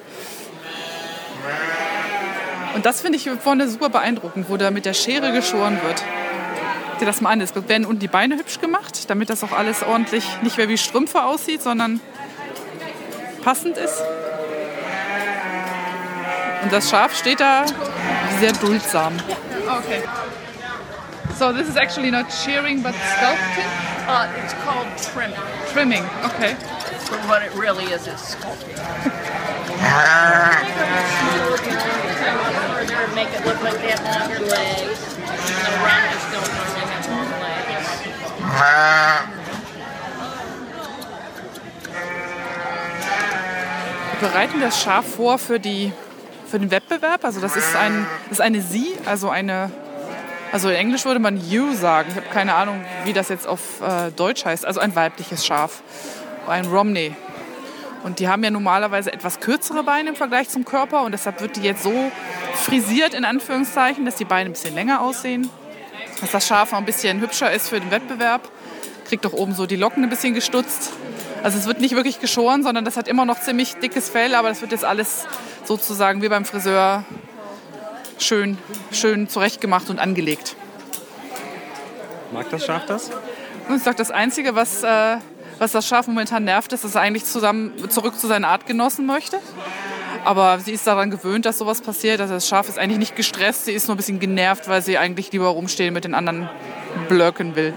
Und das finde ich vorne super beeindruckend, wo da mit der Schere geschoren wird. Sieh dir das mal an. Es werden unten die Beine hübsch gemacht, damit das auch alles ordentlich nicht mehr wie Strümpfe aussieht, sondern passend ist. Und das Schaf steht da sehr duldsam. Okay. So this is actually not shearing but sculpting? Uh, it's called trimming. Trimming, okay. But what it really is is sculpting. Make it look like they have longer legs. And the runners don't normally have long legs. Wir bereiten das Schaf vor für, die, für den Wettbewerb. Also das ist, ein, das ist eine Sie, also eine, also in Englisch würde man You sagen. Ich habe keine Ahnung, wie das jetzt auf äh, Deutsch heißt. Also ein weibliches Schaf, ein Romney. Und die haben ja normalerweise etwas kürzere Beine im Vergleich zum Körper und deshalb wird die jetzt so frisiert in Anführungszeichen, dass die Beine ein bisschen länger aussehen, dass das Schaf auch ein bisschen hübscher ist für den Wettbewerb. Kriegt doch oben so die Locken ein bisschen gestutzt. Also es wird nicht wirklich geschoren, sondern das hat immer noch ziemlich dickes Fell, aber das wird jetzt alles sozusagen wie beim Friseur schön, schön zurechtgemacht und angelegt. Mag das Schaf das? Und ich sage, das Einzige, was, äh, was das Schaf momentan nervt, ist, dass es eigentlich zusammen, zurück zu seinen Artgenossen möchte. Aber sie ist daran gewöhnt, dass sowas passiert. Also das Schaf ist eigentlich nicht gestresst, sie ist nur ein bisschen genervt, weil sie eigentlich lieber rumstehen mit den anderen blöcken will.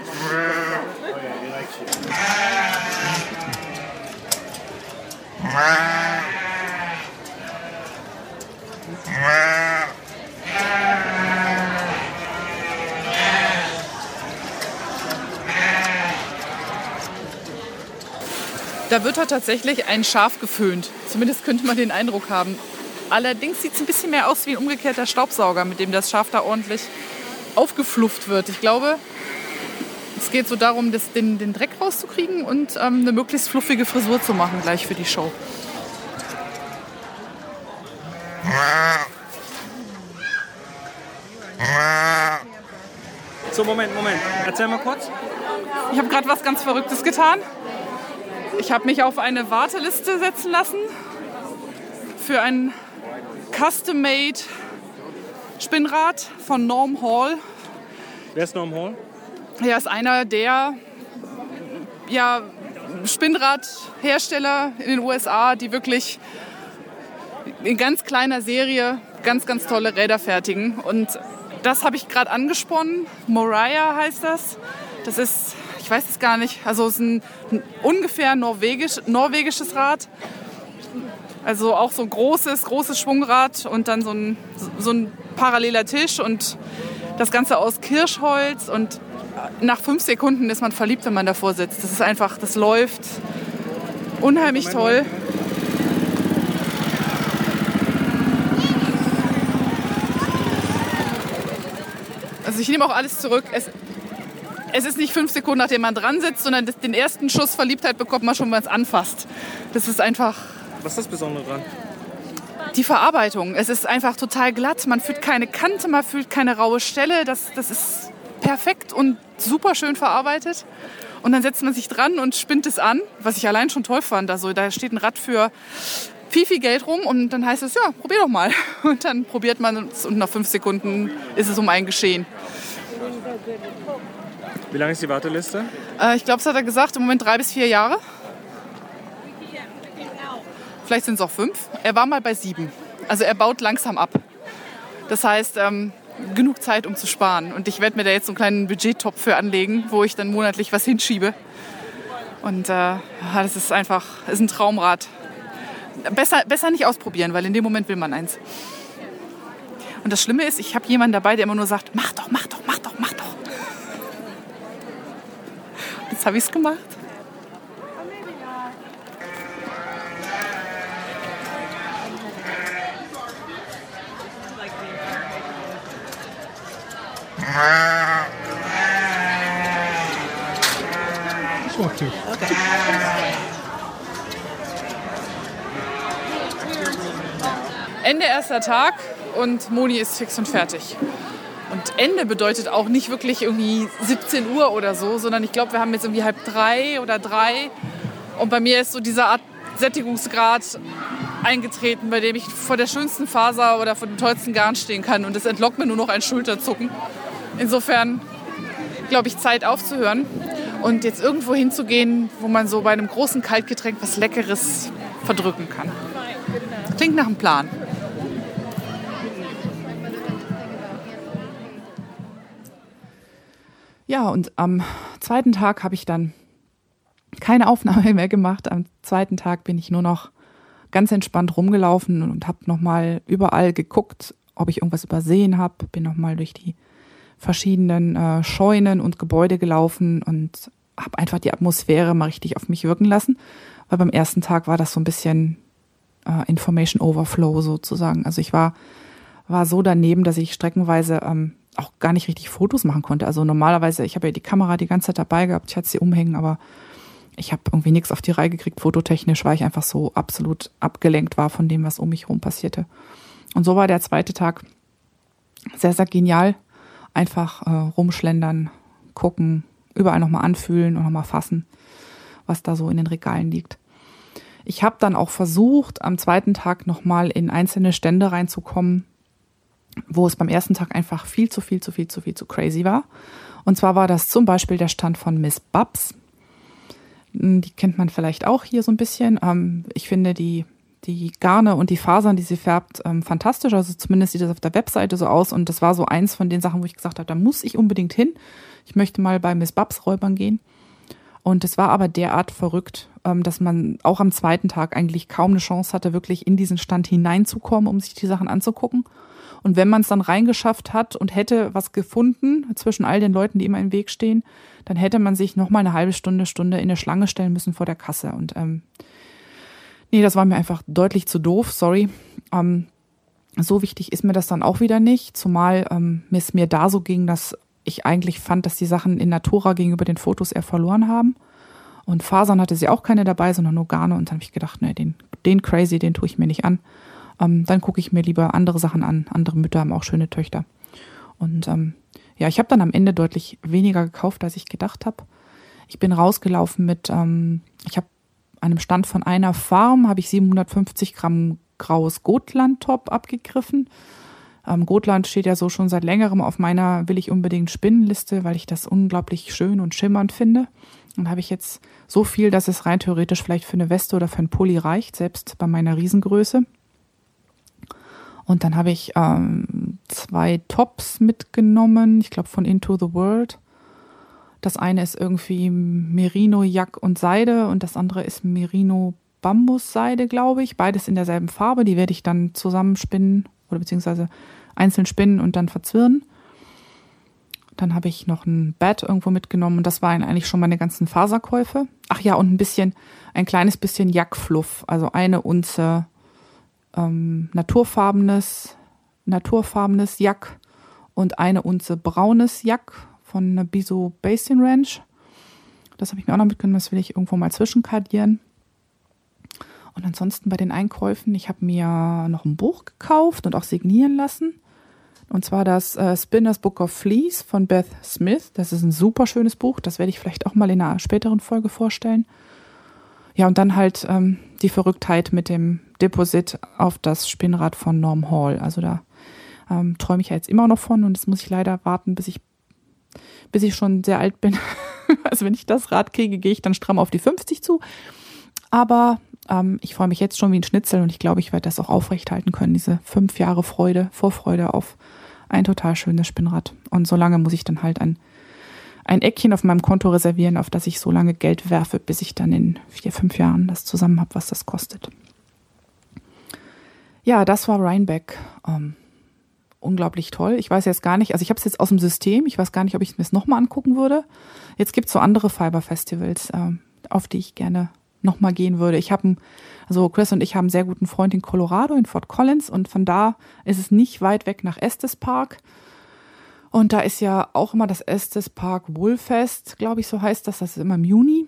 Da wird halt tatsächlich ein Schaf geföhnt. Zumindest könnte man den Eindruck haben. Allerdings sieht es ein bisschen mehr aus wie ein umgekehrter Staubsauger, mit dem das Schaf da ordentlich aufgeflufft wird. Ich glaube, es geht so darum, das, den, den Dreck rauszukriegen und ähm, eine möglichst fluffige Frisur zu machen gleich für die Show. So, Moment, Moment. Erzähl mal kurz. Ich habe gerade was ganz Verrücktes getan. Ich habe mich auf eine Warteliste setzen lassen für ein Custom-Made Spinnrad von Norm Hall. Wer ist Norm Hall? Er ist einer der ja, Spinnradhersteller in den USA, die wirklich in ganz kleiner Serie ganz, ganz tolle Räder fertigen. Und das habe ich gerade angesponnen. Moriah heißt das. Das ist, ich weiß es gar nicht, also es ist ein, ungefähr norwegisch, norwegisches Rad. Also auch so ein großes, großes Schwungrad und dann so ein, so ein paralleler Tisch und das Ganze aus Kirschholz und nach fünf Sekunden ist man verliebt, wenn man davor sitzt. Das ist einfach, das läuft unheimlich toll. Also ich nehme auch alles zurück. Es, es ist nicht fünf Sekunden, nachdem man dran sitzt, sondern den ersten Schuss Verliebtheit bekommt man schon, wenn man es anfasst. Das ist einfach Was ist das Besondere dran? Die Verarbeitung. Es ist einfach total glatt. Man fühlt keine Kante, man fühlt keine raue Stelle. Das, das ist perfekt und super schön verarbeitet. Und dann setzt man sich dran und spinnt es an, was ich allein schon toll fand. Also da steht ein Rad für viel, viel Geld rum und dann heißt es, ja, probier doch mal. Und dann probiert man es und nach fünf Sekunden ist es um ein Geschehen. Wie lange ist die Warteliste? Äh, ich glaube, das hat er gesagt, im Moment drei bis vier Jahre. Vielleicht sind es auch fünf. Er war mal bei sieben. Also er baut langsam ab. Das heißt, ähm, genug Zeit, um zu sparen. Und ich werde mir da jetzt so einen kleinen Budgettopf für anlegen, wo ich dann monatlich was hinschiebe. Und äh, das ist einfach, ist ein Traumrad. Besser, besser nicht ausprobieren, weil in dem Moment will man eins. Und das Schlimme ist, ich habe jemanden dabei, der immer nur sagt, mach doch, mach doch, mach doch, mach doch. Jetzt habe ich es gemacht. Two. Ende erster Tag und Moni ist fix und fertig. Und Ende bedeutet auch nicht wirklich irgendwie 17 Uhr oder so, sondern ich glaube, wir haben jetzt irgendwie halb drei oder drei. Und bei mir ist so dieser Art Sättigungsgrad eingetreten, bei dem ich vor der schönsten Faser oder vor dem tollsten Garn stehen kann. Und es entlockt mir nur noch ein Schulterzucken. Insofern glaube ich, Zeit aufzuhören und jetzt irgendwo hinzugehen, wo man so bei einem großen Kaltgetränk was Leckeres verdrücken kann. Klingt nach einem Plan. Ja, und am zweiten Tag habe ich dann keine Aufnahme mehr gemacht. Am zweiten Tag bin ich nur noch ganz entspannt rumgelaufen und habe nochmal überall geguckt, ob ich irgendwas übersehen habe. Bin nochmal durch die verschiedenen äh, Scheunen und Gebäude gelaufen und habe einfach die Atmosphäre mal richtig auf mich wirken lassen. Weil beim ersten Tag war das so ein bisschen äh, Information Overflow sozusagen. Also ich war, war so daneben, dass ich streckenweise ähm, auch gar nicht richtig Fotos machen konnte. Also normalerweise, ich habe ja die Kamera die ganze Zeit dabei gehabt, ich hatte sie umhängen, aber ich habe irgendwie nichts auf die Reihe gekriegt, fototechnisch, weil ich einfach so absolut abgelenkt war von dem, was um mich herum passierte. Und so war der zweite Tag sehr, sehr genial. Einfach äh, rumschlendern, gucken, überall nochmal anfühlen und nochmal fassen, was da so in den Regalen liegt. Ich habe dann auch versucht, am zweiten Tag nochmal in einzelne Stände reinzukommen, wo es beim ersten Tag einfach viel zu viel, zu viel, zu viel zu crazy war. Und zwar war das zum Beispiel der Stand von Miss Babs. Die kennt man vielleicht auch hier so ein bisschen. Ähm, ich finde die, die Garne und die Fasern, die sie färbt, ähm, fantastisch. Also zumindest sieht das auf der Webseite so aus. Und das war so eins von den Sachen, wo ich gesagt habe, da muss ich unbedingt hin. Ich möchte mal bei Miss Babs räubern gehen. Und es war aber derart verrückt, ähm, dass man auch am zweiten Tag eigentlich kaum eine Chance hatte, wirklich in diesen Stand hineinzukommen, um sich die Sachen anzugucken. Und wenn man es dann reingeschafft hat und hätte was gefunden zwischen all den Leuten, die immer im Weg stehen, dann hätte man sich noch mal eine halbe Stunde, Stunde in eine Schlange stellen müssen vor der Kasse. Und ähm, nee, das war mir einfach deutlich zu doof, sorry. Ähm, so wichtig ist mir das dann auch wieder nicht, zumal ähm, es mir da so ging, dass ich eigentlich fand, dass die Sachen in Natura gegenüber den Fotos eher verloren haben. Und Fasern hatte sie auch keine dabei, sondern nur Garne. Und dann habe ich gedacht, nee, den, den Crazy, den tue ich mir nicht an. Ähm, dann gucke ich mir lieber andere Sachen an. Andere Mütter haben auch schöne Töchter. Und ähm, ja, ich habe dann am Ende deutlich weniger gekauft, als ich gedacht habe. Ich bin rausgelaufen mit, ähm, ich habe einem Stand von einer Farm, habe ich 750 Gramm graues Gotland-Top abgegriffen. Ähm, Gotland steht ja so schon seit längerem auf meiner will ich unbedingt Spinnenliste, weil ich das unglaublich schön und schimmernd finde. Und habe ich jetzt so viel, dass es rein theoretisch vielleicht für eine Weste oder für einen Pulli reicht, selbst bei meiner Riesengröße. Und dann habe ich ähm, zwei Tops mitgenommen, ich glaube von Into the World. Das eine ist irgendwie Merino, Jack und Seide und das andere ist Merino, Bambusseide, glaube ich. Beides in derselben Farbe. Die werde ich dann zusammenspinnen oder beziehungsweise einzeln spinnen und dann verzwirren. Dann habe ich noch ein Bett irgendwo mitgenommen und das waren eigentlich schon meine ganzen Faserkäufe. Ach ja, und ein bisschen, ein kleines bisschen Jackfluff, also eine Unze ähm, naturfarbenes, naturfarbenes Jack und eine Unze braunes Jack von Biso Basin Ranch. Das habe ich mir auch noch mitgenommen, das will ich irgendwo mal zwischenkardieren. Und ansonsten bei den Einkäufen, ich habe mir noch ein Buch gekauft und auch signieren lassen. Und zwar das äh, Spinner's Book of Fleas von Beth Smith. Das ist ein super schönes Buch. Das werde ich vielleicht auch mal in einer späteren Folge vorstellen. Ja, und dann halt ähm, die Verrücktheit mit dem Deposit auf das Spinnrad von Norm Hall. Also da ähm, träume ich ja jetzt immer noch von und das muss ich leider warten, bis ich, bis ich schon sehr alt bin. also wenn ich das Rad kriege, gehe ich dann stramm auf die 50 zu. Aber ähm, ich freue mich jetzt schon wie ein Schnitzel und ich glaube, ich werde das auch aufrechthalten können, diese fünf Jahre Freude, Vorfreude auf ein total schönes Spinnrad. Und so lange muss ich dann halt ein, ein Eckchen auf meinem Konto reservieren, auf das ich so lange Geld werfe, bis ich dann in vier, fünf Jahren das zusammen habe, was das kostet. Ja, das war Rhinebeck. Ähm, unglaublich toll. Ich weiß jetzt gar nicht, also ich habe es jetzt aus dem System, ich weiß gar nicht, ob ich mir es nochmal angucken würde. Jetzt gibt es so andere Fiber-Festivals, ähm, auf die ich gerne nochmal gehen würde. Ich habe, also Chris und ich haben einen sehr guten Freund in Colorado, in Fort Collins und von da ist es nicht weit weg nach Estes Park. Und da ist ja auch immer das Estes Park Woolfest, glaube ich, so heißt das. Das ist immer im Juni.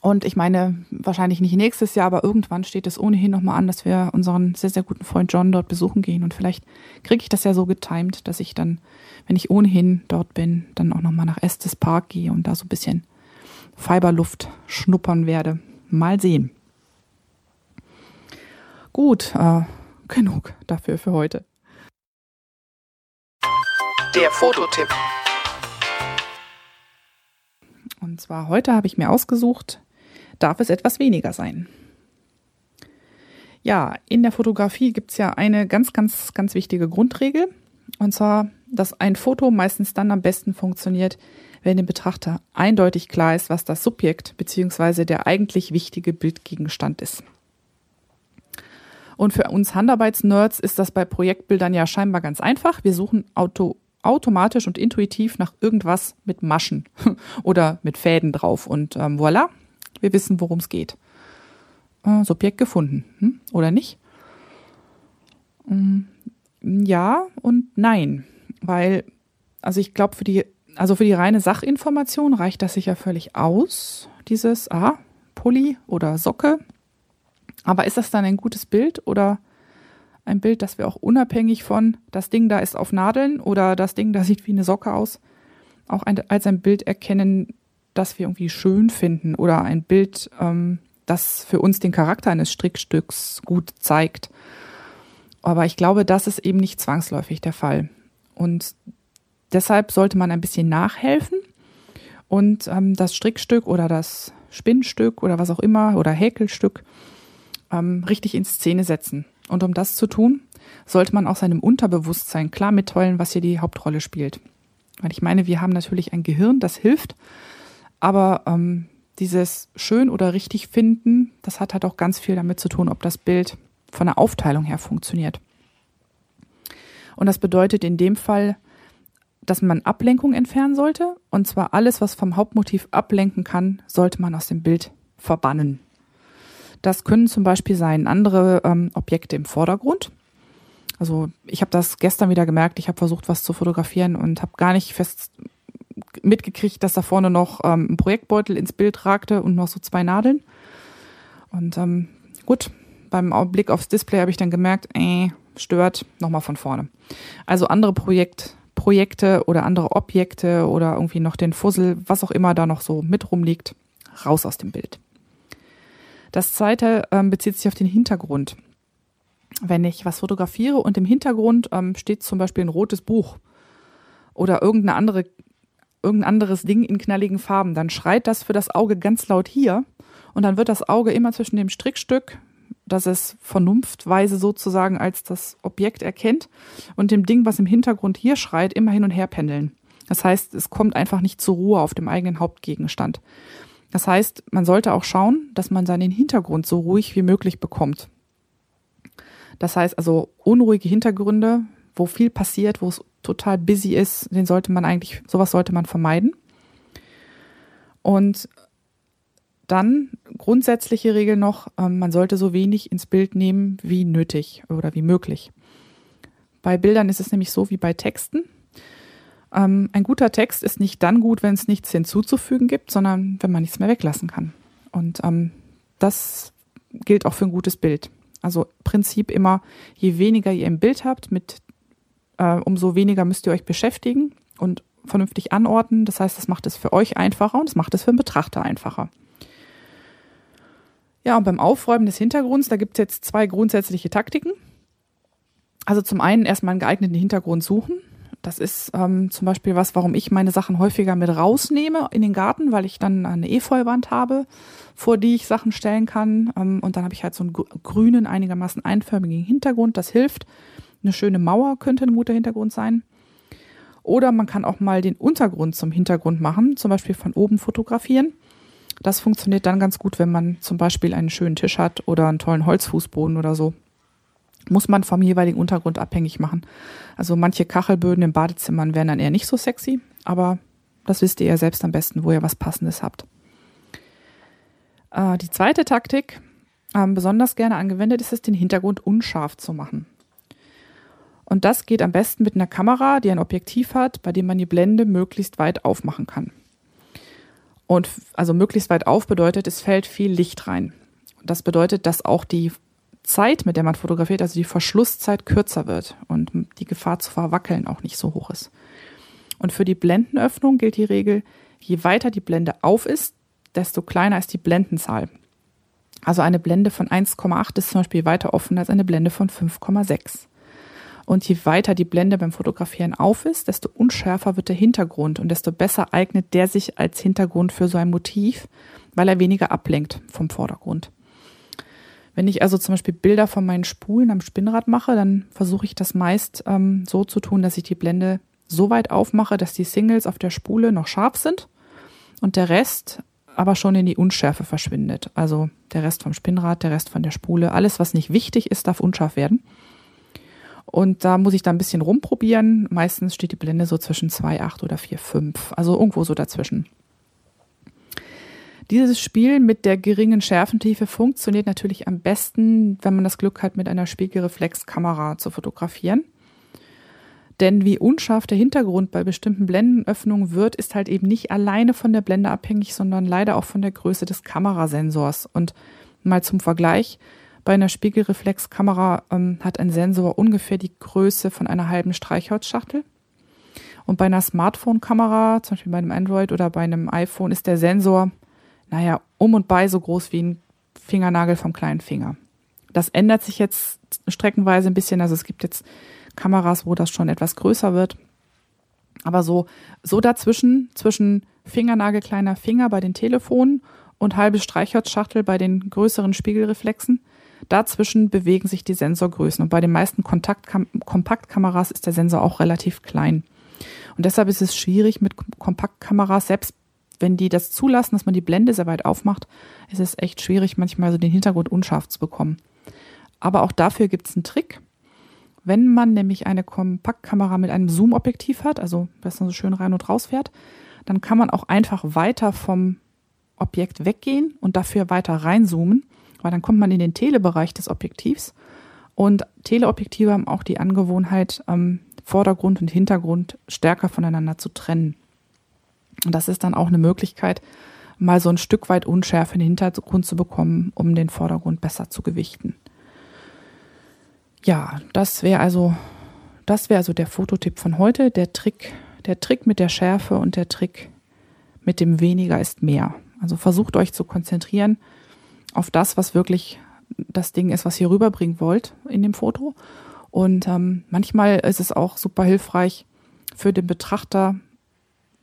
Und ich meine, wahrscheinlich nicht nächstes Jahr, aber irgendwann steht es ohnehin nochmal an, dass wir unseren sehr, sehr guten Freund John dort besuchen gehen. Und vielleicht kriege ich das ja so getimt, dass ich dann, wenn ich ohnehin dort bin, dann auch nochmal nach Estes Park gehe und da so ein bisschen Fiberluft schnuppern werde. Mal sehen. Gut, äh, genug dafür für heute. Der Fototipp. Und zwar heute habe ich mir ausgesucht, darf es etwas weniger sein. Ja, in der Fotografie gibt es ja eine ganz, ganz, ganz wichtige Grundregel. Und zwar, dass ein Foto meistens dann am besten funktioniert, wenn dem Betrachter eindeutig klar ist, was das Subjekt bzw. der eigentlich wichtige Bildgegenstand ist. Und für uns Handarbeitsnerds ist das bei Projektbildern ja scheinbar ganz einfach. Wir suchen auto, automatisch und intuitiv nach irgendwas mit Maschen oder mit Fäden drauf und ähm, voilà, wir wissen, worum es geht. Äh, Subjekt gefunden, hm? oder nicht? Ähm, ja und nein, weil, also ich glaube, für die also für die reine Sachinformation reicht das sicher völlig aus, dieses ah, Pulli oder Socke. Aber ist das dann ein gutes Bild oder ein Bild, das wir auch unabhängig von das Ding da ist auf Nadeln oder das Ding da sieht wie eine Socke aus, auch ein, als ein Bild erkennen, das wir irgendwie schön finden oder ein Bild, ähm, das für uns den Charakter eines Strickstücks gut zeigt. Aber ich glaube, das ist eben nicht zwangsläufig der Fall. Und Deshalb sollte man ein bisschen nachhelfen und ähm, das Strickstück oder das Spinnstück oder was auch immer oder Häkelstück ähm, richtig in Szene setzen. Und um das zu tun, sollte man auch seinem Unterbewusstsein klar mitteilen, was hier die Hauptrolle spielt. Weil ich meine, wir haben natürlich ein Gehirn, das hilft, aber ähm, dieses schön oder richtig finden, das hat halt auch ganz viel damit zu tun, ob das Bild von der Aufteilung her funktioniert. Und das bedeutet in dem Fall, dass man Ablenkung entfernen sollte. Und zwar alles, was vom Hauptmotiv ablenken kann, sollte man aus dem Bild verbannen. Das können zum Beispiel sein andere ähm, Objekte im Vordergrund. Also ich habe das gestern wieder gemerkt. Ich habe versucht, was zu fotografieren und habe gar nicht fest mitgekriegt, dass da vorne noch ähm, ein Projektbeutel ins Bild ragte und noch so zwei Nadeln. Und ähm, gut, beim Blick aufs Display habe ich dann gemerkt, äh, stört, nochmal von vorne. Also andere Projekt, Projekte oder andere Objekte oder irgendwie noch den Fussel, was auch immer da noch so mit rumliegt, raus aus dem Bild. Das zweite ähm, bezieht sich auf den Hintergrund. Wenn ich was fotografiere und im Hintergrund ähm, steht zum Beispiel ein rotes Buch oder irgendeine andere, irgendein anderes Ding in knalligen Farben, dann schreit das für das Auge ganz laut hier und dann wird das Auge immer zwischen dem Strickstück dass es vernunftweise sozusagen als das Objekt erkennt und dem Ding, was im Hintergrund hier schreit, immer hin und her pendeln. Das heißt, es kommt einfach nicht zur Ruhe auf dem eigenen Hauptgegenstand. Das heißt, man sollte auch schauen, dass man seinen Hintergrund so ruhig wie möglich bekommt. Das heißt also unruhige Hintergründe, wo viel passiert, wo es total busy ist, den sollte man eigentlich, sowas sollte man vermeiden. Und dann grundsätzliche Regel noch, ähm, man sollte so wenig ins Bild nehmen wie nötig oder wie möglich. Bei Bildern ist es nämlich so wie bei Texten. Ähm, ein guter Text ist nicht dann gut, wenn es nichts hinzuzufügen gibt, sondern wenn man nichts mehr weglassen kann. Und ähm, das gilt auch für ein gutes Bild. Also Prinzip immer, je weniger ihr im Bild habt, mit äh, umso weniger müsst ihr euch beschäftigen und vernünftig anordnen. Das heißt, das macht es für euch einfacher und es macht es für den Betrachter einfacher. Ja, und beim Aufräumen des Hintergrunds, da gibt es jetzt zwei grundsätzliche Taktiken. Also zum einen erstmal einen geeigneten Hintergrund suchen. Das ist ähm, zum Beispiel was, warum ich meine Sachen häufiger mit rausnehme in den Garten, weil ich dann eine Efeuwand habe, vor die ich Sachen stellen kann. Ähm, und dann habe ich halt so einen grünen, einigermaßen einförmigen Hintergrund. Das hilft. Eine schöne Mauer könnte ein guter Hintergrund sein. Oder man kann auch mal den Untergrund zum Hintergrund machen, zum Beispiel von oben fotografieren. Das funktioniert dann ganz gut, wenn man zum Beispiel einen schönen Tisch hat oder einen tollen Holzfußboden oder so. Muss man vom jeweiligen Untergrund abhängig machen. Also manche Kachelböden in Badezimmern wären dann eher nicht so sexy, aber das wisst ihr ja selbst am besten, wo ihr was Passendes habt. Äh, die zweite Taktik, ähm, besonders gerne angewendet, ist es, den Hintergrund unscharf zu machen. Und das geht am besten mit einer Kamera, die ein Objektiv hat, bei dem man die Blende möglichst weit aufmachen kann. Und also möglichst weit auf bedeutet, es fällt viel Licht rein. Das bedeutet, dass auch die Zeit, mit der man fotografiert, also die Verschlusszeit kürzer wird und die Gefahr zu verwackeln auch nicht so hoch ist. Und für die Blendenöffnung gilt die Regel, je weiter die Blende auf ist, desto kleiner ist die Blendenzahl. Also eine Blende von 1,8 ist zum Beispiel weiter offen als eine Blende von 5,6. Und je weiter die Blende beim Fotografieren auf ist, desto unschärfer wird der Hintergrund und desto besser eignet der sich als Hintergrund für so ein Motiv, weil er weniger ablenkt vom Vordergrund. Wenn ich also zum Beispiel Bilder von meinen Spulen am Spinnrad mache, dann versuche ich das meist ähm, so zu tun, dass ich die Blende so weit aufmache, dass die Singles auf der Spule noch scharf sind und der Rest aber schon in die Unschärfe verschwindet. Also der Rest vom Spinnrad, der Rest von der Spule, alles, was nicht wichtig ist, darf unscharf werden. Und da muss ich da ein bisschen rumprobieren. Meistens steht die Blende so zwischen 2,8 oder 4,5. Also irgendwo so dazwischen. Dieses Spiel mit der geringen Schärfentiefe funktioniert natürlich am besten, wenn man das Glück hat, mit einer Spiegelreflexkamera zu fotografieren. Denn wie unscharf der Hintergrund bei bestimmten Blendenöffnungen wird, ist halt eben nicht alleine von der Blende abhängig, sondern leider auch von der Größe des Kamerasensors. Und mal zum Vergleich, bei einer Spiegelreflexkamera ähm, hat ein Sensor ungefähr die Größe von einer halben Streichholzschachtel. Und bei einer Smartphone-Kamera, zum Beispiel bei einem Android oder bei einem iPhone, ist der Sensor, naja, um und bei so groß wie ein Fingernagel vom kleinen Finger. Das ändert sich jetzt streckenweise ein bisschen. Also es gibt jetzt Kameras, wo das schon etwas größer wird. Aber so, so dazwischen, zwischen Fingernagel kleiner Finger bei den Telefonen und halbe Streichholzschachtel bei den größeren Spiegelreflexen, Dazwischen bewegen sich die Sensorgrößen und bei den meisten Kontaktkam Kompaktkameras ist der Sensor auch relativ klein. Und deshalb ist es schwierig mit Kompaktkameras, selbst wenn die das zulassen, dass man die Blende sehr weit aufmacht, ist es echt schwierig, manchmal so den Hintergrund unscharf zu bekommen. Aber auch dafür gibt es einen Trick. Wenn man nämlich eine Kompaktkamera mit einem Zoom-Objektiv hat, also was dann so schön rein und raus fährt, dann kann man auch einfach weiter vom Objekt weggehen und dafür weiter reinzoomen weil dann kommt man in den Telebereich des Objektivs. Und Teleobjektive haben auch die Angewohnheit, ähm, Vordergrund und Hintergrund stärker voneinander zu trennen. Und das ist dann auch eine Möglichkeit, mal so ein Stück weit Unschärfe in den Hintergrund zu bekommen, um den Vordergrund besser zu gewichten. Ja, das wäre also, das wäre also der Fototipp von heute, der Trick, der Trick mit der Schärfe und der Trick mit dem weniger ist mehr. Also versucht euch zu konzentrieren, auf das, was wirklich das Ding ist, was ihr rüberbringen wollt in dem Foto. Und ähm, manchmal ist es auch super hilfreich für den Betrachter,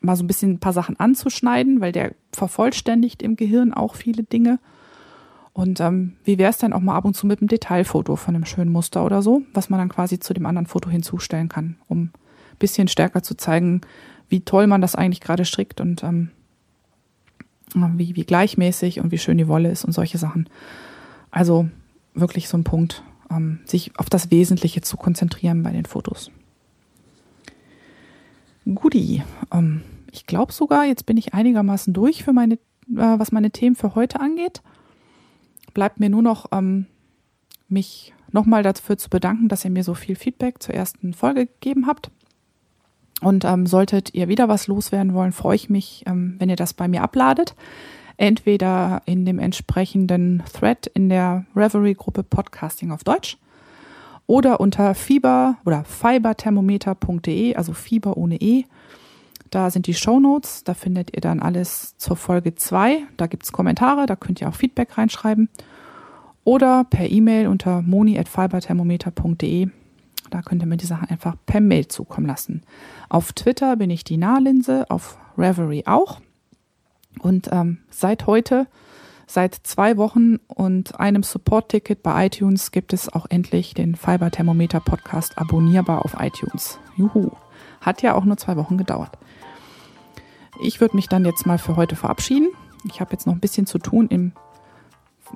mal so ein bisschen ein paar Sachen anzuschneiden, weil der vervollständigt im Gehirn auch viele Dinge. Und ähm, wie wäre es denn auch mal ab und zu mit einem Detailfoto von einem schönen Muster oder so, was man dann quasi zu dem anderen Foto hinzustellen kann, um ein bisschen stärker zu zeigen, wie toll man das eigentlich gerade strickt und ähm, wie, wie gleichmäßig und wie schön die Wolle ist und solche Sachen. Also wirklich so ein Punkt, ähm, sich auf das Wesentliche zu konzentrieren bei den Fotos. Guti, ähm, ich glaube sogar, jetzt bin ich einigermaßen durch für meine, äh, was meine Themen für heute angeht. Bleibt mir nur noch, ähm, mich nochmal dafür zu bedanken, dass ihr mir so viel Feedback zur ersten Folge gegeben habt. Und ähm, solltet ihr wieder was loswerden wollen, freue ich mich, ähm, wenn ihr das bei mir abladet. Entweder in dem entsprechenden Thread in der Reverie-Gruppe Podcasting auf Deutsch oder unter fieber oder fiberthermometer.de, also Fieber ohne E. Da sind die Show Notes, da findet ihr dann alles zur Folge 2. Da gibt es Kommentare, da könnt ihr auch Feedback reinschreiben. Oder per E-Mail unter moni.fiberthermometer.de. Da könnt ihr mir die Sachen einfach per Mail zukommen lassen. Auf Twitter bin ich die Nahlinse, auf Reverie auch. Und ähm, seit heute, seit zwei Wochen und einem Support-Ticket bei iTunes gibt es auch endlich den Fiber Thermometer Podcast abonnierbar auf iTunes. Juhu. Hat ja auch nur zwei Wochen gedauert. Ich würde mich dann jetzt mal für heute verabschieden. Ich habe jetzt noch ein bisschen zu tun im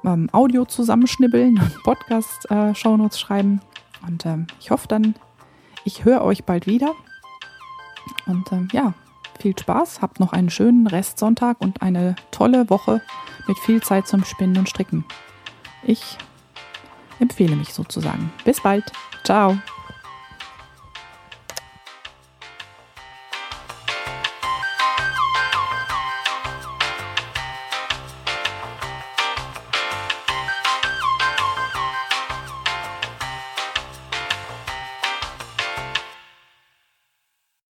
ähm, Audio zusammenschnibbeln Podcast-Shownotes äh, schreiben. Und ähm, ich hoffe dann, ich höre euch bald wieder. Und ähm, ja, viel Spaß, habt noch einen schönen Restsonntag und eine tolle Woche mit viel Zeit zum Spinnen und Stricken. Ich empfehle mich sozusagen. Bis bald. Ciao.